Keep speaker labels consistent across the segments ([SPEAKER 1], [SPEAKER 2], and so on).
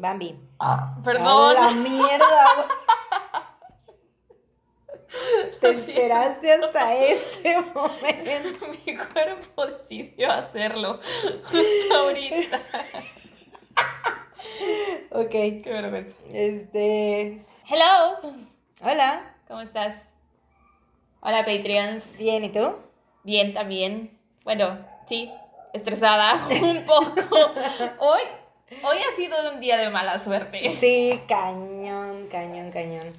[SPEAKER 1] Bambi.
[SPEAKER 2] Perdón.
[SPEAKER 1] A la mierda. Te esperaste hasta este momento.
[SPEAKER 2] Mi cuerpo decidió hacerlo justo ahorita.
[SPEAKER 1] Ok.
[SPEAKER 2] Qué vergüenza.
[SPEAKER 1] Este.
[SPEAKER 2] Hello.
[SPEAKER 1] Hola.
[SPEAKER 2] ¿Cómo estás? Hola, Patreons.
[SPEAKER 1] Bien, ¿y tú?
[SPEAKER 2] Bien, también. Bueno, sí, estresada un poco. Hoy, hoy ha sido un día de mala suerte.
[SPEAKER 1] Sí, cañón, cañón, cañón.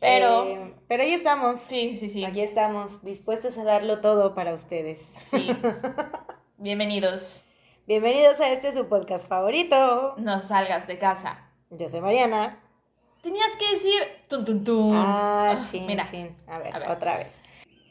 [SPEAKER 2] Pero-
[SPEAKER 1] Eh, pero ahí estamos.
[SPEAKER 2] Sí, sí, sí.
[SPEAKER 1] Aquí estamos, dispuestos a darlo todo para ustedes.
[SPEAKER 2] Sí. Bienvenidos.
[SPEAKER 1] Bienvenidos a este su podcast favorito.
[SPEAKER 2] No salgas de casa.
[SPEAKER 1] Yo soy Mariana.
[SPEAKER 2] Tenías que decir tun tun tun.
[SPEAKER 1] Ah, chin,
[SPEAKER 2] Mira,
[SPEAKER 1] chin. A ver,
[SPEAKER 2] a ver.
[SPEAKER 1] otra vez.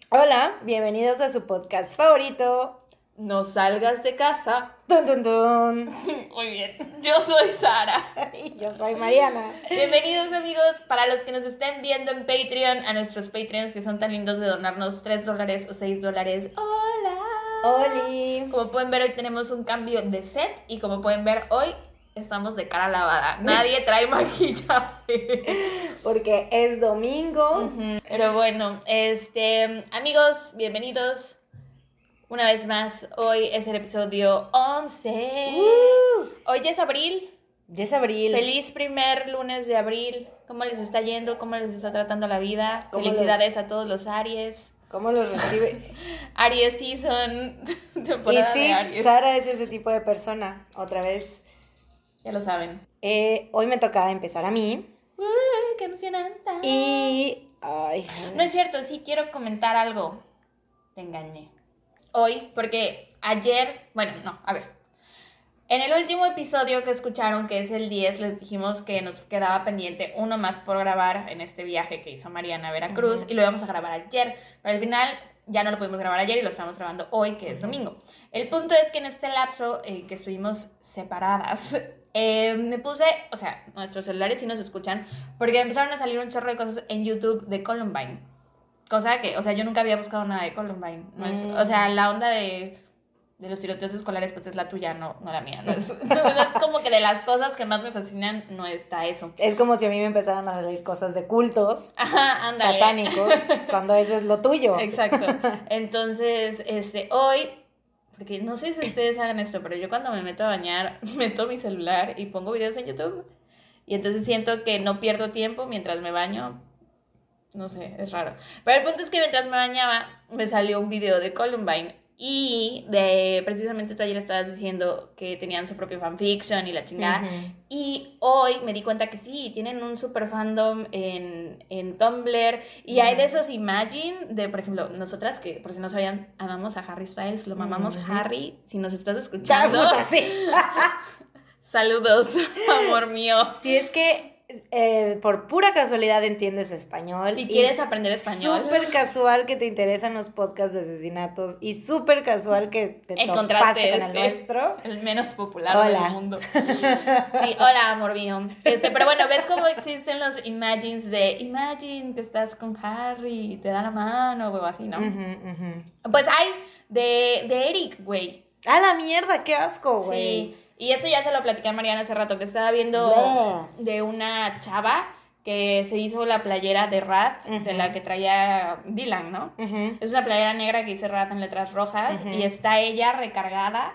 [SPEAKER 1] Hola, bienvenidos a su podcast favorito.
[SPEAKER 2] No salgas de casa.
[SPEAKER 1] Tun, tun, tun.
[SPEAKER 2] Muy bien. Yo soy Sara.
[SPEAKER 1] Y yo soy Mariana.
[SPEAKER 2] Bienvenidos amigos, para los que nos estén viendo en Patreon, a nuestros Patreons que son tan lindos de donarnos 3 dólares o 6 dólares. Hola.
[SPEAKER 1] Oli.
[SPEAKER 2] Como pueden ver hoy tenemos un cambio de set y como pueden ver hoy estamos de cara lavada. Nadie trae maquillaje.
[SPEAKER 1] Porque es domingo.
[SPEAKER 2] Pero bueno, este, amigos, bienvenidos. Una vez más, hoy es el episodio 11.
[SPEAKER 1] Uh,
[SPEAKER 2] Hoy ya es abril.
[SPEAKER 1] ya es abril.
[SPEAKER 2] Feliz primer lunes de abril. ¿Cómo les está yendo? ¿Cómo les está tratando la vida?
[SPEAKER 1] ¿Cómo
[SPEAKER 2] Felicidades
[SPEAKER 1] los-
[SPEAKER 2] a todos los Aries.
[SPEAKER 1] ¿Cómo los recibe?
[SPEAKER 2] Aries Season,
[SPEAKER 1] y
[SPEAKER 2] temporada
[SPEAKER 1] sí,
[SPEAKER 2] de Aries.
[SPEAKER 1] Sara es ese tipo de persona. Otra vez.
[SPEAKER 2] Ya lo saben.
[SPEAKER 1] Eh, hoy me tocaba empezar a mí.
[SPEAKER 2] ¡Qué emocionante!
[SPEAKER 1] Y. Ay.
[SPEAKER 2] No es cierto, sí quiero comentar algo. Te engañé. Hoy, porque ayer, bueno, no, a ver. En el último episodio que escucharon, que es el 10, les dijimos que nos quedaba pendiente uno más por grabar en este viaje que hizo Mariana a Veracruz y lo íbamos a grabar ayer, pero al final ya no lo pudimos grabar ayer y lo estamos grabando hoy, que es domingo. El punto es que en este lapso eh, que estuvimos separadas, eh, me puse, o sea, nuestros celulares sí nos escuchan, porque empezaron a salir un chorro de cosas en YouTube de Columbine. Cosa que, o sea, yo nunca había buscado nada de Columbine. No es-
[SPEAKER 1] Mm.
[SPEAKER 2] O sea, la onda de, de los tiroteos escolares, pues es la tuya, no, no la mía. No es, no es como que de las cosas que más me fascinan no está eso.
[SPEAKER 1] Es como si a mí me empezaran a salir cosas de cultos
[SPEAKER 2] Ajá,
[SPEAKER 1] satánicos, cuando eso es lo tuyo.
[SPEAKER 2] Exacto. Entonces, este, hoy, porque no sé si ustedes hagan esto, pero yo cuando me meto a bañar, meto mi celular y pongo videos en YouTube. Y entonces siento que no pierdo tiempo mientras me baño. No sé, es raro. Pero el punto es que mientras me bañaba, me salió un video de Columbine. Y de precisamente tú ayer estabas diciendo que tenían su propio fanfiction y la chingada. Y hoy me di cuenta que sí, tienen un super fandom en, en Tumblr. Y hay de esos Imagine, de por ejemplo, nosotras que, por si no sabían, amamos a Harry Styles, lo mamamos. Harry. Si nos estás escuchando, saludos, amor mío.
[SPEAKER 1] Si es que eh, por pura casualidad entiendes español.
[SPEAKER 2] Si
[SPEAKER 1] y
[SPEAKER 2] quieres aprender español,
[SPEAKER 1] Súper casual que te interesan los podcasts de asesinatos y súper casual que te
[SPEAKER 2] encontraste
[SPEAKER 1] con el
[SPEAKER 2] este,
[SPEAKER 1] nuestro.
[SPEAKER 2] el menos popular
[SPEAKER 1] Hola.
[SPEAKER 2] del mundo. Sí, hola, amor mío. Este, pero bueno, ¿ves cómo existen los imagines de imagine que estás con Harry y te da la mano o así, no? Pues hay de, de Eric, güey.
[SPEAKER 1] A la mierda, qué asco, güey.
[SPEAKER 2] Sí. Y esto ya se lo platicé a Mariana hace rato, que estaba viendo de una chava que se hizo la playera de Rat, de la que traía Dylan, ¿no? Es una playera negra que dice Rat en letras rojas y está ella recargada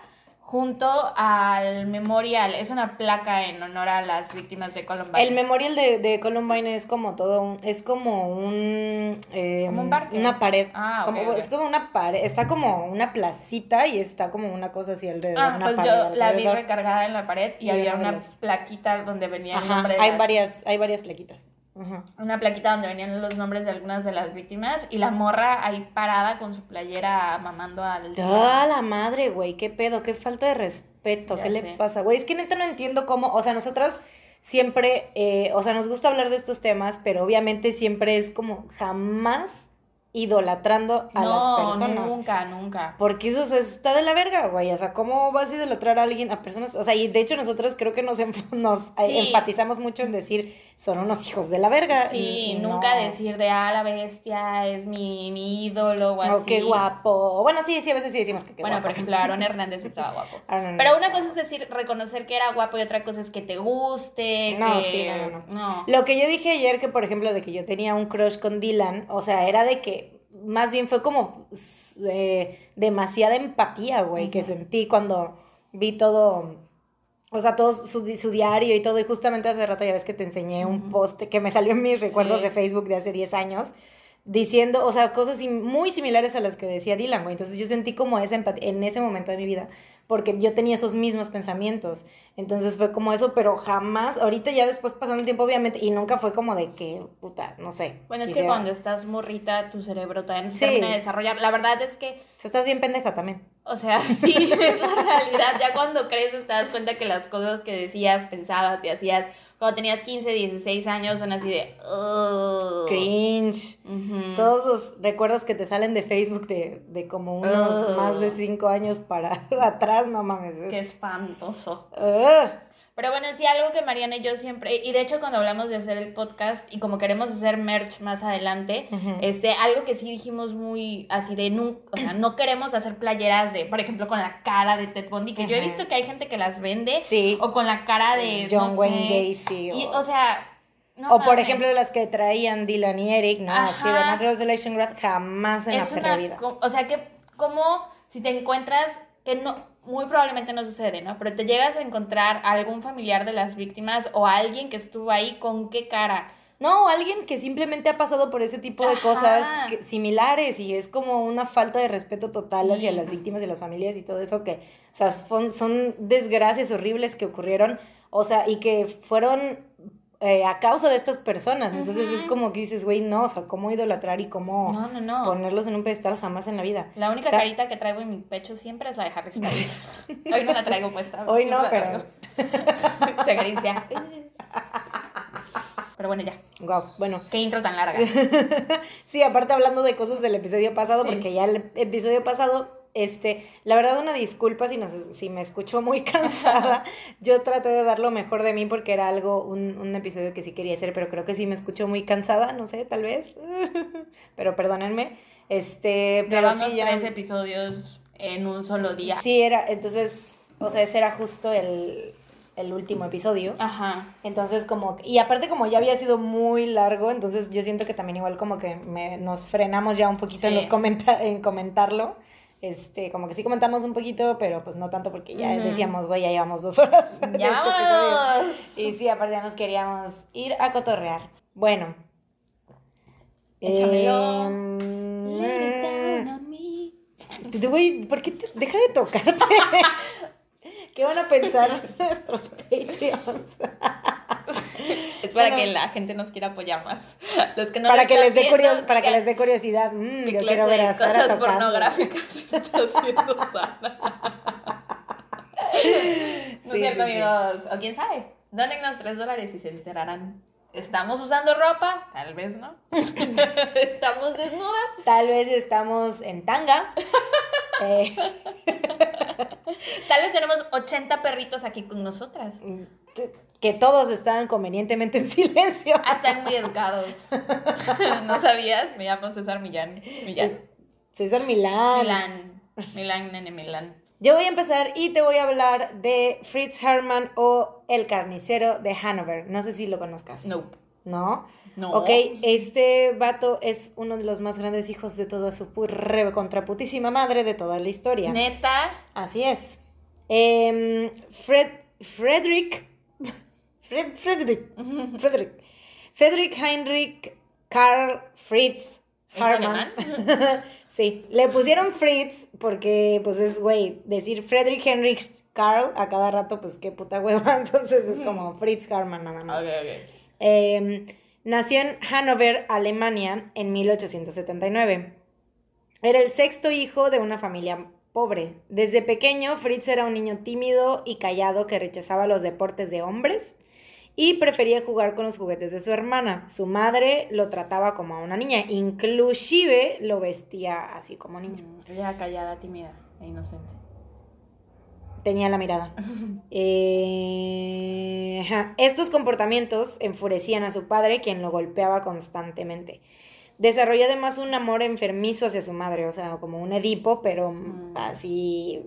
[SPEAKER 2] junto al memorial. Es una placa en honor a las víctimas de Columbine.
[SPEAKER 1] El memorial de, de Columbine es como todo un, es como un, eh,
[SPEAKER 2] Como un parque.
[SPEAKER 1] una pared,
[SPEAKER 2] Ah, ok,
[SPEAKER 1] como,
[SPEAKER 2] ok.
[SPEAKER 1] es como una pared, está como una placita y está como una cosa así alrededor,
[SPEAKER 2] Ah,
[SPEAKER 1] una
[SPEAKER 2] pues
[SPEAKER 1] pared
[SPEAKER 2] yo la vi recargada en la pared y,
[SPEAKER 1] Y
[SPEAKER 2] había una
[SPEAKER 1] las-
[SPEAKER 2] plaquita donde venía el nombre de
[SPEAKER 1] hay
[SPEAKER 2] las-
[SPEAKER 1] varias, hay varias plaquitas. Ajá.
[SPEAKER 2] una plaquita donde venían los nombres de algunas de las víctimas y la morra ahí parada con su playera mamando al...
[SPEAKER 1] ¡Ah, la madre, güey! ¿Qué pedo? ¿Qué falta de respeto?
[SPEAKER 2] Ya
[SPEAKER 1] ¿Qué le pasa, güey? Es que neta no entiendo cómo, o sea, nosotras siempre, eh, o sea, nos gusta hablar de estos temas, pero obviamente siempre es como jamás idolatrando a las
[SPEAKER 2] No,
[SPEAKER 1] personas.
[SPEAKER 2] nunca, nunca.
[SPEAKER 1] Porque eso o sea, está de la verga, güey. O sea, ¿cómo vas a idolatrar a alguien, a personas? O sea, y de hecho nosotros creo que nos, enf- nos eh,
[SPEAKER 2] Sí.
[SPEAKER 1] enfatizamos mucho en decir, son unos hijos de la verga.
[SPEAKER 2] Sí,
[SPEAKER 1] y- y
[SPEAKER 2] nunca
[SPEAKER 1] no-
[SPEAKER 2] decir de, ah, la bestia es mi, mi ídolo o así.
[SPEAKER 1] Oh, qué guapo. Bueno, sí, sí, a veces sí decimos que qué
[SPEAKER 2] Bueno,
[SPEAKER 1] guapo.
[SPEAKER 2] por ejemplo, Aaron Hernández estaba guapo.
[SPEAKER 1] Aaron
[SPEAKER 2] Pero una cosa es decir, reconocer que era guapo y otra cosa es que te guste,
[SPEAKER 1] No,
[SPEAKER 2] que...
[SPEAKER 1] sí, no, no,
[SPEAKER 2] no.
[SPEAKER 1] Lo que yo dije ayer, que por ejemplo, de que yo tenía un crush con Dylan, o sea, era de que más bien fue como eh, demasiada empatía, güey, que sentí cuando vi todo, o sea, todo su, su diario y todo. Y justamente hace rato ya ves que te enseñé un post que me salió en mis recuerdos
[SPEAKER 2] Sí.
[SPEAKER 1] de Facebook de hace 10 años. Diciendo, o sea, cosas muy similares a las que decía Dylan, güey. Entonces yo sentí como esa empatía en ese momento de mi vida, porque yo tenía esos mismos pensamientos. Entonces fue como eso, pero jamás, ahorita ya después pasando el tiempo, obviamente, y nunca fue como de que, puta, no sé.
[SPEAKER 2] Bueno, es que cuando estás morrita, tu cerebro todavía no se
[SPEAKER 1] Sí.
[SPEAKER 2] termina de desarrollar. La verdad es que,
[SPEAKER 1] O sea, estás bien pendeja también.
[SPEAKER 2] O sea, sí, es la realidad. Ya cuando creces te das cuenta que las cosas que decías, pensabas y hacías cuando tenías 15, 16 años son así de... "Ugh".
[SPEAKER 1] Cringe.
[SPEAKER 2] Ujú.
[SPEAKER 1] Todos los recuerdos que te salen de Facebook de, de como unos
[SPEAKER 2] Ugh.
[SPEAKER 1] más de cinco años para atrás, no mames. es-
[SPEAKER 2] Qué espantoso.
[SPEAKER 1] Ugh.
[SPEAKER 2] Pero bueno, sí, algo que Mariana y yo siempre, y de hecho cuando hablamos de hacer el podcast y como queremos hacer merch más adelante, este, algo que sí dijimos muy así de, nu- o sea, no queremos hacer playeras de, por ejemplo, con la cara de Ted Bundy, que yo he visto que hay gente que las vende,
[SPEAKER 1] Sí.
[SPEAKER 2] o con la cara de
[SPEAKER 1] John
[SPEAKER 2] no
[SPEAKER 1] Wayne
[SPEAKER 2] sé,
[SPEAKER 1] Gacy.
[SPEAKER 2] y,
[SPEAKER 1] o-
[SPEAKER 2] sea, no
[SPEAKER 1] o por ejemplo las que traían Dylan y Eric, ¿no? Así de
[SPEAKER 2] Ajá.
[SPEAKER 1] Natural Selection Grad, jamás en la
[SPEAKER 2] es
[SPEAKER 1] perra
[SPEAKER 2] una,
[SPEAKER 1] vida.
[SPEAKER 2] o sea, que como si te encuentras, que no, muy probablemente no sucede, ¿no? Pero te llegas a encontrar a algún familiar de las víctimas o a alguien que estuvo ahí, ¿con qué cara?
[SPEAKER 1] No, alguien que simplemente ha pasado por ese tipo de
[SPEAKER 2] Ajá.
[SPEAKER 1] cosas que- similares y es como una falta de respeto total
[SPEAKER 2] Sí.
[SPEAKER 1] hacia las víctimas y las familias y todo eso que, o sea, son, son desgracias horribles que ocurrieron, o sea, y que fueron eh, a causa de estas personas. Entonces es como que dices, güey, no, o sea, cómo idolatrar y cómo
[SPEAKER 2] No, no, no.
[SPEAKER 1] ponerlos en un pedestal jamás en la vida.
[SPEAKER 2] La única
[SPEAKER 1] O sea,
[SPEAKER 2] carita que traigo en mi pecho siempre es la de Harry Styles. Hoy no la traigo puesta.
[SPEAKER 1] Hoy no, pero-.
[SPEAKER 2] Se acaricia. Pero bueno, ya.
[SPEAKER 1] Wow, bueno.
[SPEAKER 2] Qué intro tan larga.
[SPEAKER 1] Sí, aparte hablando de cosas del episodio pasado,
[SPEAKER 2] Sí.
[SPEAKER 1] porque ya el episodio pasado, este, la verdad una disculpa si, nos, si me escucho muy cansada. Yo traté de dar lo mejor de mí porque era algo, un, un episodio que sí quería hacer, pero creo que sí me escucho muy cansada, no sé, tal vez. pero perdónenme. Este, pero
[SPEAKER 2] Grabamos
[SPEAKER 1] sí, ya-
[SPEAKER 2] tres episodios en un solo día.
[SPEAKER 1] Sí, era, entonces, o sea, ese era justo el, el último episodio.
[SPEAKER 2] Ajá.
[SPEAKER 1] Entonces, como, y aparte como ya había sido muy largo, entonces yo siento que también igual como que me- nos frenamos ya un poquito en los comenta en comentarlo. Este, como que sí comentamos un poquito, pero pues no tanto porque ya
[SPEAKER 2] Ujú.
[SPEAKER 1] decíamos, güey, ya llevamos dos horas. de
[SPEAKER 2] ¡Ya
[SPEAKER 1] este! Y sí, aparte ya nos queríamos ir a cotorrear. Bueno.
[SPEAKER 2] Échamelo.
[SPEAKER 1] Em,
[SPEAKER 2] down on me.
[SPEAKER 1] Güey, ¿por qué te- deja de tocarte? ¿Qué van a pensar nuestros Patreons?
[SPEAKER 2] Es para
[SPEAKER 1] Bueno.
[SPEAKER 2] que la gente nos quiera apoyar más. Los que no
[SPEAKER 1] para, que les dé
[SPEAKER 2] viendo,
[SPEAKER 1] curio- para que les dé curiosidad. Mm,
[SPEAKER 2] ¿Qué
[SPEAKER 1] yo quiero ver a Sara
[SPEAKER 2] cosas
[SPEAKER 1] tocando.
[SPEAKER 2] pornográficas está haciendo Sara? no
[SPEAKER 1] Sí,
[SPEAKER 2] es cierto,
[SPEAKER 1] sí, sí.
[SPEAKER 2] amigos. O quién sabe. Dónennos tres dólares y se enterarán. ¿Estamos usando ropa? Tal vez no. ¿Estamos desnudas?
[SPEAKER 1] Tal vez estamos en tanga. Eh,
[SPEAKER 2] Tal vez tenemos 80 perritos aquí con nosotras.
[SPEAKER 1] que todos están convenientemente en silencio.
[SPEAKER 2] Ah, están muy educados. ¿No sabías? Me llamo César Millán. Millán.
[SPEAKER 1] César Milán.
[SPEAKER 2] Milán. Milán, nene, Milán.
[SPEAKER 1] Yo voy a empezar y te voy a hablar de Fritz Hermann o El carnicero de Hanover. No sé si lo conozcas.
[SPEAKER 2] No.
[SPEAKER 1] ¿No?
[SPEAKER 2] No.
[SPEAKER 1] Ok, este vato es uno de los más grandes hijos de toda su re contraputísima madre de toda la historia.
[SPEAKER 2] Neta.
[SPEAKER 1] Así es. Em, Fred, Frederick, Fred, Frederick, Frederick, Frederick Heinrich Karl Fritz
[SPEAKER 2] ¿Es
[SPEAKER 1] Hartmann. sí, le pusieron Fritz porque, pues es, güey, decir Frederick Heinrich Karl a cada rato, pues qué puta hueva. Entonces es como Fritz Hartmann nada más.
[SPEAKER 2] Ok, ok.
[SPEAKER 1] Eh, nació en Hannover, Alemania, en 1879. Era el sexto hijo de una familia pobre. Desde pequeño, Fritz era un niño tímido y callado que rechazaba los deportes de hombres y prefería jugar con los juguetes de su hermana. Su madre lo trataba como a una niña, inclusive lo vestía así como niña.
[SPEAKER 2] Mm, Ella callada, tímida e inocente.
[SPEAKER 1] Tenía la mirada. Eh. Estos comportamientos enfurecían a su padre, quien lo golpeaba constantemente. Desarrolló además un amor enfermizo hacia su madre, o sea, como un Edipo, pero
[SPEAKER 2] Mm.
[SPEAKER 1] así...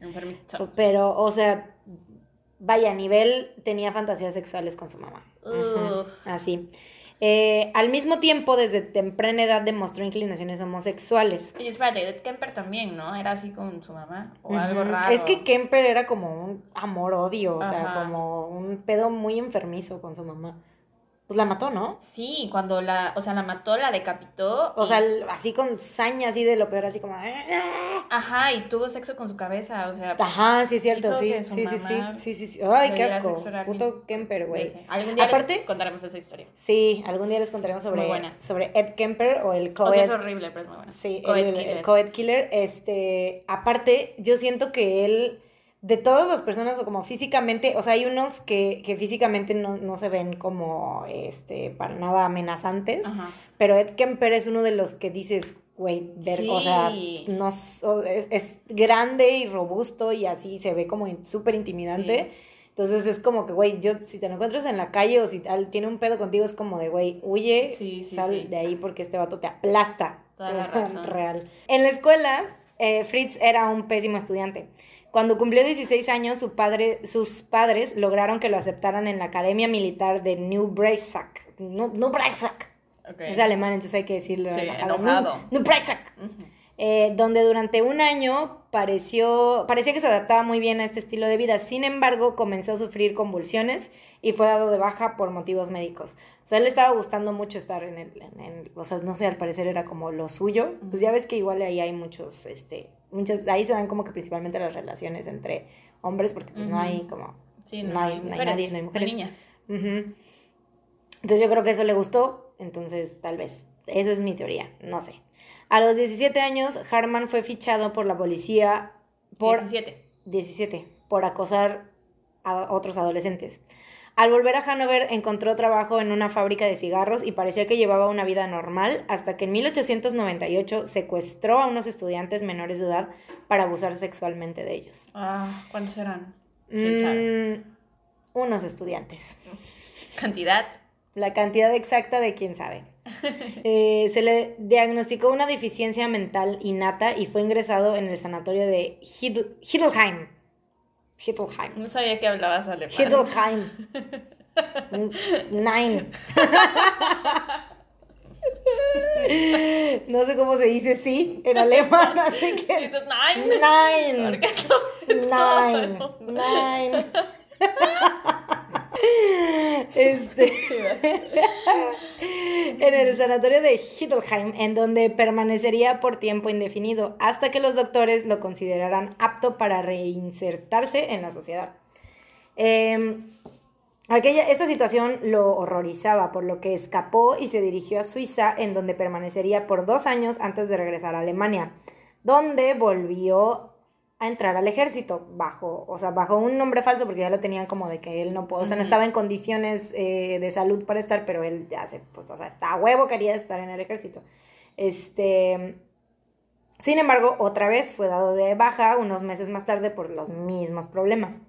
[SPEAKER 2] Enfermito.
[SPEAKER 1] pero, o sea, vaya, a nivel tenía fantasías sexuales con su mamá. Así. Eh, al mismo tiempo, desde temprana edad demostró inclinaciones homosexuales.
[SPEAKER 2] Oye, espérate, Kemper también, ¿no? Era así con su mamá. O algo raro.
[SPEAKER 1] Es que Kemper era como un amor-odio, o sea, como un pedo muy enfermizo con su mamá. Pues la mató, ¿no?
[SPEAKER 2] Sí, cuando la, o sea, la mató, la decapitó.
[SPEAKER 1] O
[SPEAKER 2] y-
[SPEAKER 1] sea, así con saña, así de lo peor, así como... "Ah".
[SPEAKER 2] Ajá, y tuvo sexo con su cabeza, o sea.
[SPEAKER 1] Ajá, sí es cierto, sí, sí, sí, sí,
[SPEAKER 2] mamá
[SPEAKER 1] sí, sí, sí. Ay, qué asco. Puto Kemper, güey.
[SPEAKER 2] Algún día
[SPEAKER 1] Aparte-
[SPEAKER 2] les contaremos esa historia.
[SPEAKER 1] Sí, algún día les contaremos sobre, sobre Ed Kemper o el
[SPEAKER 2] O
[SPEAKER 1] Coed.
[SPEAKER 2] sea, es horrible, pero es muy buena.
[SPEAKER 1] Sí,
[SPEAKER 2] Coed
[SPEAKER 1] el,
[SPEAKER 2] killer.
[SPEAKER 1] el Coed Killer. Este, aparte, yo siento que él, de todas las personas, o como físicamente, o sea, hay unos que, que físicamente no, no se ven como, este, para nada amenazantes,
[SPEAKER 2] Ajá.
[SPEAKER 1] pero Ed Kemper es uno de los que dices, güey, ver, o sea,
[SPEAKER 2] Sí.
[SPEAKER 1] no, es, es grande y robusto y así se ve como súper intimidante. Entonces es como que, güey, yo si te lo encuentras en la calle o si tiene un pedo contigo, es como de, güey, huye,
[SPEAKER 2] Sí, sí,
[SPEAKER 1] sal
[SPEAKER 2] sí.
[SPEAKER 1] de ahí porque este vato te aplasta.
[SPEAKER 2] Toda la razón.
[SPEAKER 1] real. En la escuela, eh, Fritz era un pésimo estudiante. Cuando cumplió 16 años, su padre, sus padres lograron que lo aceptaran en la Academia Militar de New Breisach. New, New Breisach.
[SPEAKER 2] Ok.
[SPEAKER 1] Es alemán, entonces hay que decirlo.
[SPEAKER 2] Sí, enojado.
[SPEAKER 1] New, New Breisach. Eh, donde durante un año pareció, parecía que se adaptaba muy bien a este estilo de vida. Sin embargo, comenzó a sufrir convulsiones y fue dado de baja por motivos médicos. O sea, él le estaba gustando mucho estar en el, en el- o sea, no sé, al parecer era como lo suyo. Pues ya ves que igual ahí hay muchos, este, muchas, ahí se dan como que principalmente las relaciones entre hombres, porque pues no hay como,
[SPEAKER 2] Sí,
[SPEAKER 1] no, hay, no hay nadie, no hay mujeres.
[SPEAKER 2] niñas.
[SPEAKER 1] Entonces yo creo que eso le gustó, entonces tal vez. Esa es mi teoría, no sé. A los 17 años, Harman fue fichado por la policía por
[SPEAKER 2] 17.
[SPEAKER 1] 17 por acosar a otros adolescentes. Al volver a Hanover encontró trabajo en una fábrica de cigarros y parecía que llevaba una vida normal hasta que en 1898 secuestró a unos estudiantes menores de edad para abusar sexualmente de ellos.
[SPEAKER 2] Ah, ¿cuántos eran?
[SPEAKER 1] Mm, unos estudiantes.
[SPEAKER 2] Cantidad.
[SPEAKER 1] La cantidad exacta de quién sabe. Eh, se le diagnosticó una deficiencia mental innata y fue ingresado en el sanatorio de Hiddelheim. Hiddelheim.
[SPEAKER 2] No sabía que hablabas alemán.
[SPEAKER 1] Hiddelheim. N- Nine. No sé cómo se dice sí en alemán, así que.
[SPEAKER 2] "Nein". No-
[SPEAKER 1] Nine. Nine. Este. en el sanatorio de Hiddelheim, en donde permanecería por tiempo indefinido, hasta que los doctores lo consideraran apto para reinsertarse en la sociedad. Eh, aquella, esta situación lo horrorizaba, por lo que escapó y se dirigió a Suiza, en donde permanecería por dos años antes de regresar a Alemania, donde volvió a entrar al ejército bajo, o sea, bajo un nombre falso porque ya lo tenían como de que él no pudo, o sea, no estaba en condiciones eh, de salud para estar, pero él ya se, pues, o sea, está a huevo quería estar en el ejército. Este, sin embargo, otra vez fue dado de baja unos meses más tarde por los mismos problemas.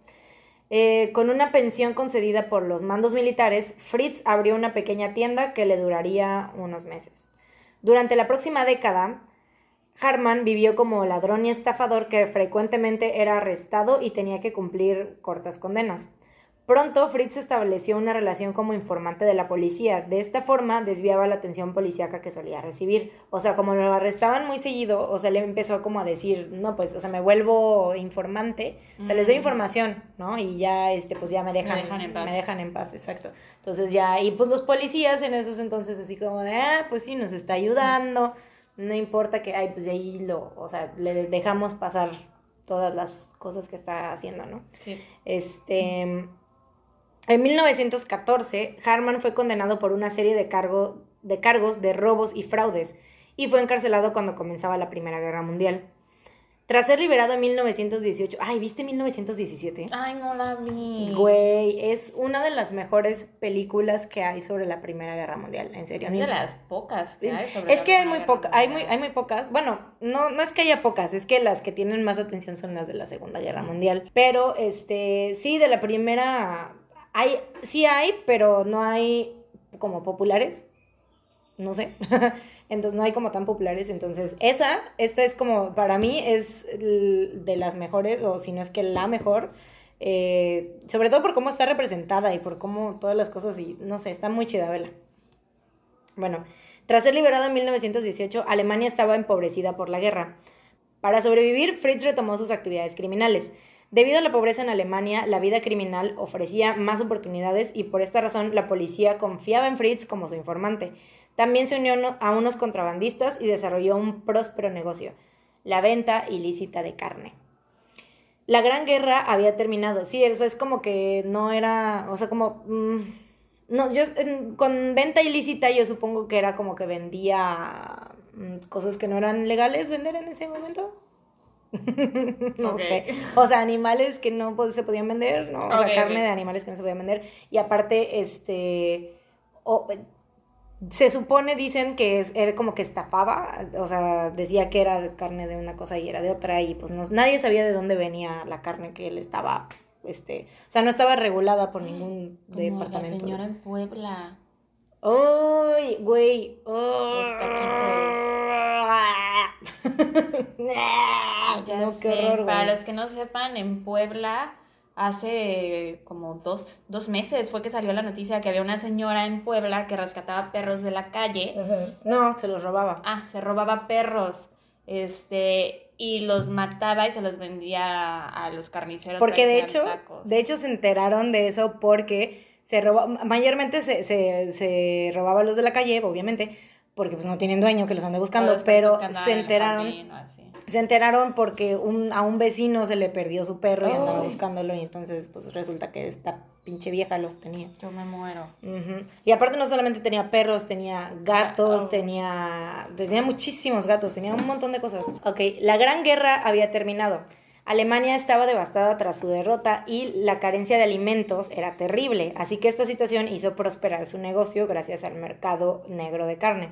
[SPEAKER 1] Eh, con una pensión concedida por los mandos militares, Fritz abrió una pequeña tienda que le duraría unos meses. Durante la próxima década, Harman vivió como ladrón y estafador que frecuentemente era arrestado y tenía que cumplir cortas condenas. Pronto, Fritz estableció una relación como informante de la policía. De esta forma, desviaba la atención policíaca que solía recibir. O sea, como lo arrestaban muy seguido, o sea, le empezó como a decir, no, pues, o sea, me vuelvo informante, o sea, les doy
[SPEAKER 2] Mm.
[SPEAKER 1] información, ¿no? Y ya, este, pues, ya me dejan,
[SPEAKER 2] dejan en paz.
[SPEAKER 1] Me dejan en paz, exacto. Entonces ya, y pues los policías en esos entonces así como de, ah, pues sí, nos está ayudando, no importa que, ay, pues de ahí lo, o sea, le dejamos pasar todas las cosas que está haciendo, ¿no?
[SPEAKER 2] Sí.
[SPEAKER 1] Este, en 1914, Harman fue condenado por una serie de, cargo, de cargos de robos y fraudes y fue encarcelado cuando comenzaba la Primera Guerra Mundial. Tras ser liberado en 1918. Ay, ¿viste 1917?
[SPEAKER 2] Ay, no la vi.
[SPEAKER 1] Güey, es una de las mejores películas que hay sobre la Primera Guerra Mundial, en serio.
[SPEAKER 2] Es de las pocas que hay sobre
[SPEAKER 1] Es
[SPEAKER 2] la
[SPEAKER 1] que hay muy hay muy, hay muy pocas. Bueno, no, no es que haya pocas, es que las que tienen más atención son las de la Segunda Guerra Mundial. Pero, este, sí, de la primera hay, sí hay, pero no hay como populares. No sé. Entonces no hay como tan populares. Entonces, esa, esta es como, para mí, es de las mejores, o si no es que la mejor. eh, sobre todo por cómo está representada y por cómo todas las cosas, y no sé, está muy chida, vela. Bueno, tras ser liberado en 1918, Alemania estaba empobrecida por la guerra. Para sobrevivir, Fritz retomó sus actividades criminales. Debido a la pobreza en Alemania, la vida criminal ofrecía más oportunidades y por esta razón la policía confiaba en Fritz como su informante. También se unió a unos contrabandistas y desarrolló un próspero negocio, la venta ilícita de carne. La Gran Guerra había terminado, sí, eso es como que no era, o sea, como... mm, no, yo con venta ilícita yo supongo que era como que vendía mm, cosas que no eran legales vender en ese momento. no sé. O sea, animales que no se podían vender, ¿no? O sea, carne de animales que no se podían vender. Y aparte, este... o- se supone, dicen que es, era como que estafaba, o sea, decía que era carne de una cosa y era de otra, y pues no, nadie sabía de dónde venía la carne que él estaba, este, o sea, no estaba regulada por ningún
[SPEAKER 2] Como
[SPEAKER 1] departamento.
[SPEAKER 2] la señora en Puebla.
[SPEAKER 1] ¡Ay, güey!
[SPEAKER 2] Los Ya
[SPEAKER 1] no, qué
[SPEAKER 2] sé,
[SPEAKER 1] horror,
[SPEAKER 2] Para los que no sepan, en Puebla hace como dos, dos meses fue que salió la noticia que había una señora en Puebla que rescataba perros de la calle.
[SPEAKER 1] No, se los robaba.
[SPEAKER 2] Ah, se robaba perros. Este, y los mataba y se los vendía a los carniceros.
[SPEAKER 1] Porque
[SPEAKER 2] que
[SPEAKER 1] de hecho,
[SPEAKER 2] tacos.
[SPEAKER 1] de hecho se enteraron de eso porque se roba, mayormente se, se, se robaba a los de la calle, obviamente, porque pues no tienen dueño que los ande buscando,
[SPEAKER 2] los
[SPEAKER 1] pero se enteraron. Se enteraron porque un, a un vecino se le perdió su perro y andaba
[SPEAKER 2] Ay.
[SPEAKER 1] buscándolo y entonces pues resulta que esta pinche vieja los tenía.
[SPEAKER 2] Yo me muero.
[SPEAKER 1] Y aparte no solamente tenía perros, tenía gatos,
[SPEAKER 2] Oh.
[SPEAKER 1] tenía, tenía muchísimos gatos, tenía un montón de cosas. Ok, la Gran Guerra había terminado. Alemania estaba devastada tras su derrota y la carencia de alimentos era terrible, así que esta situación hizo prosperar su negocio gracias al mercado negro de carne.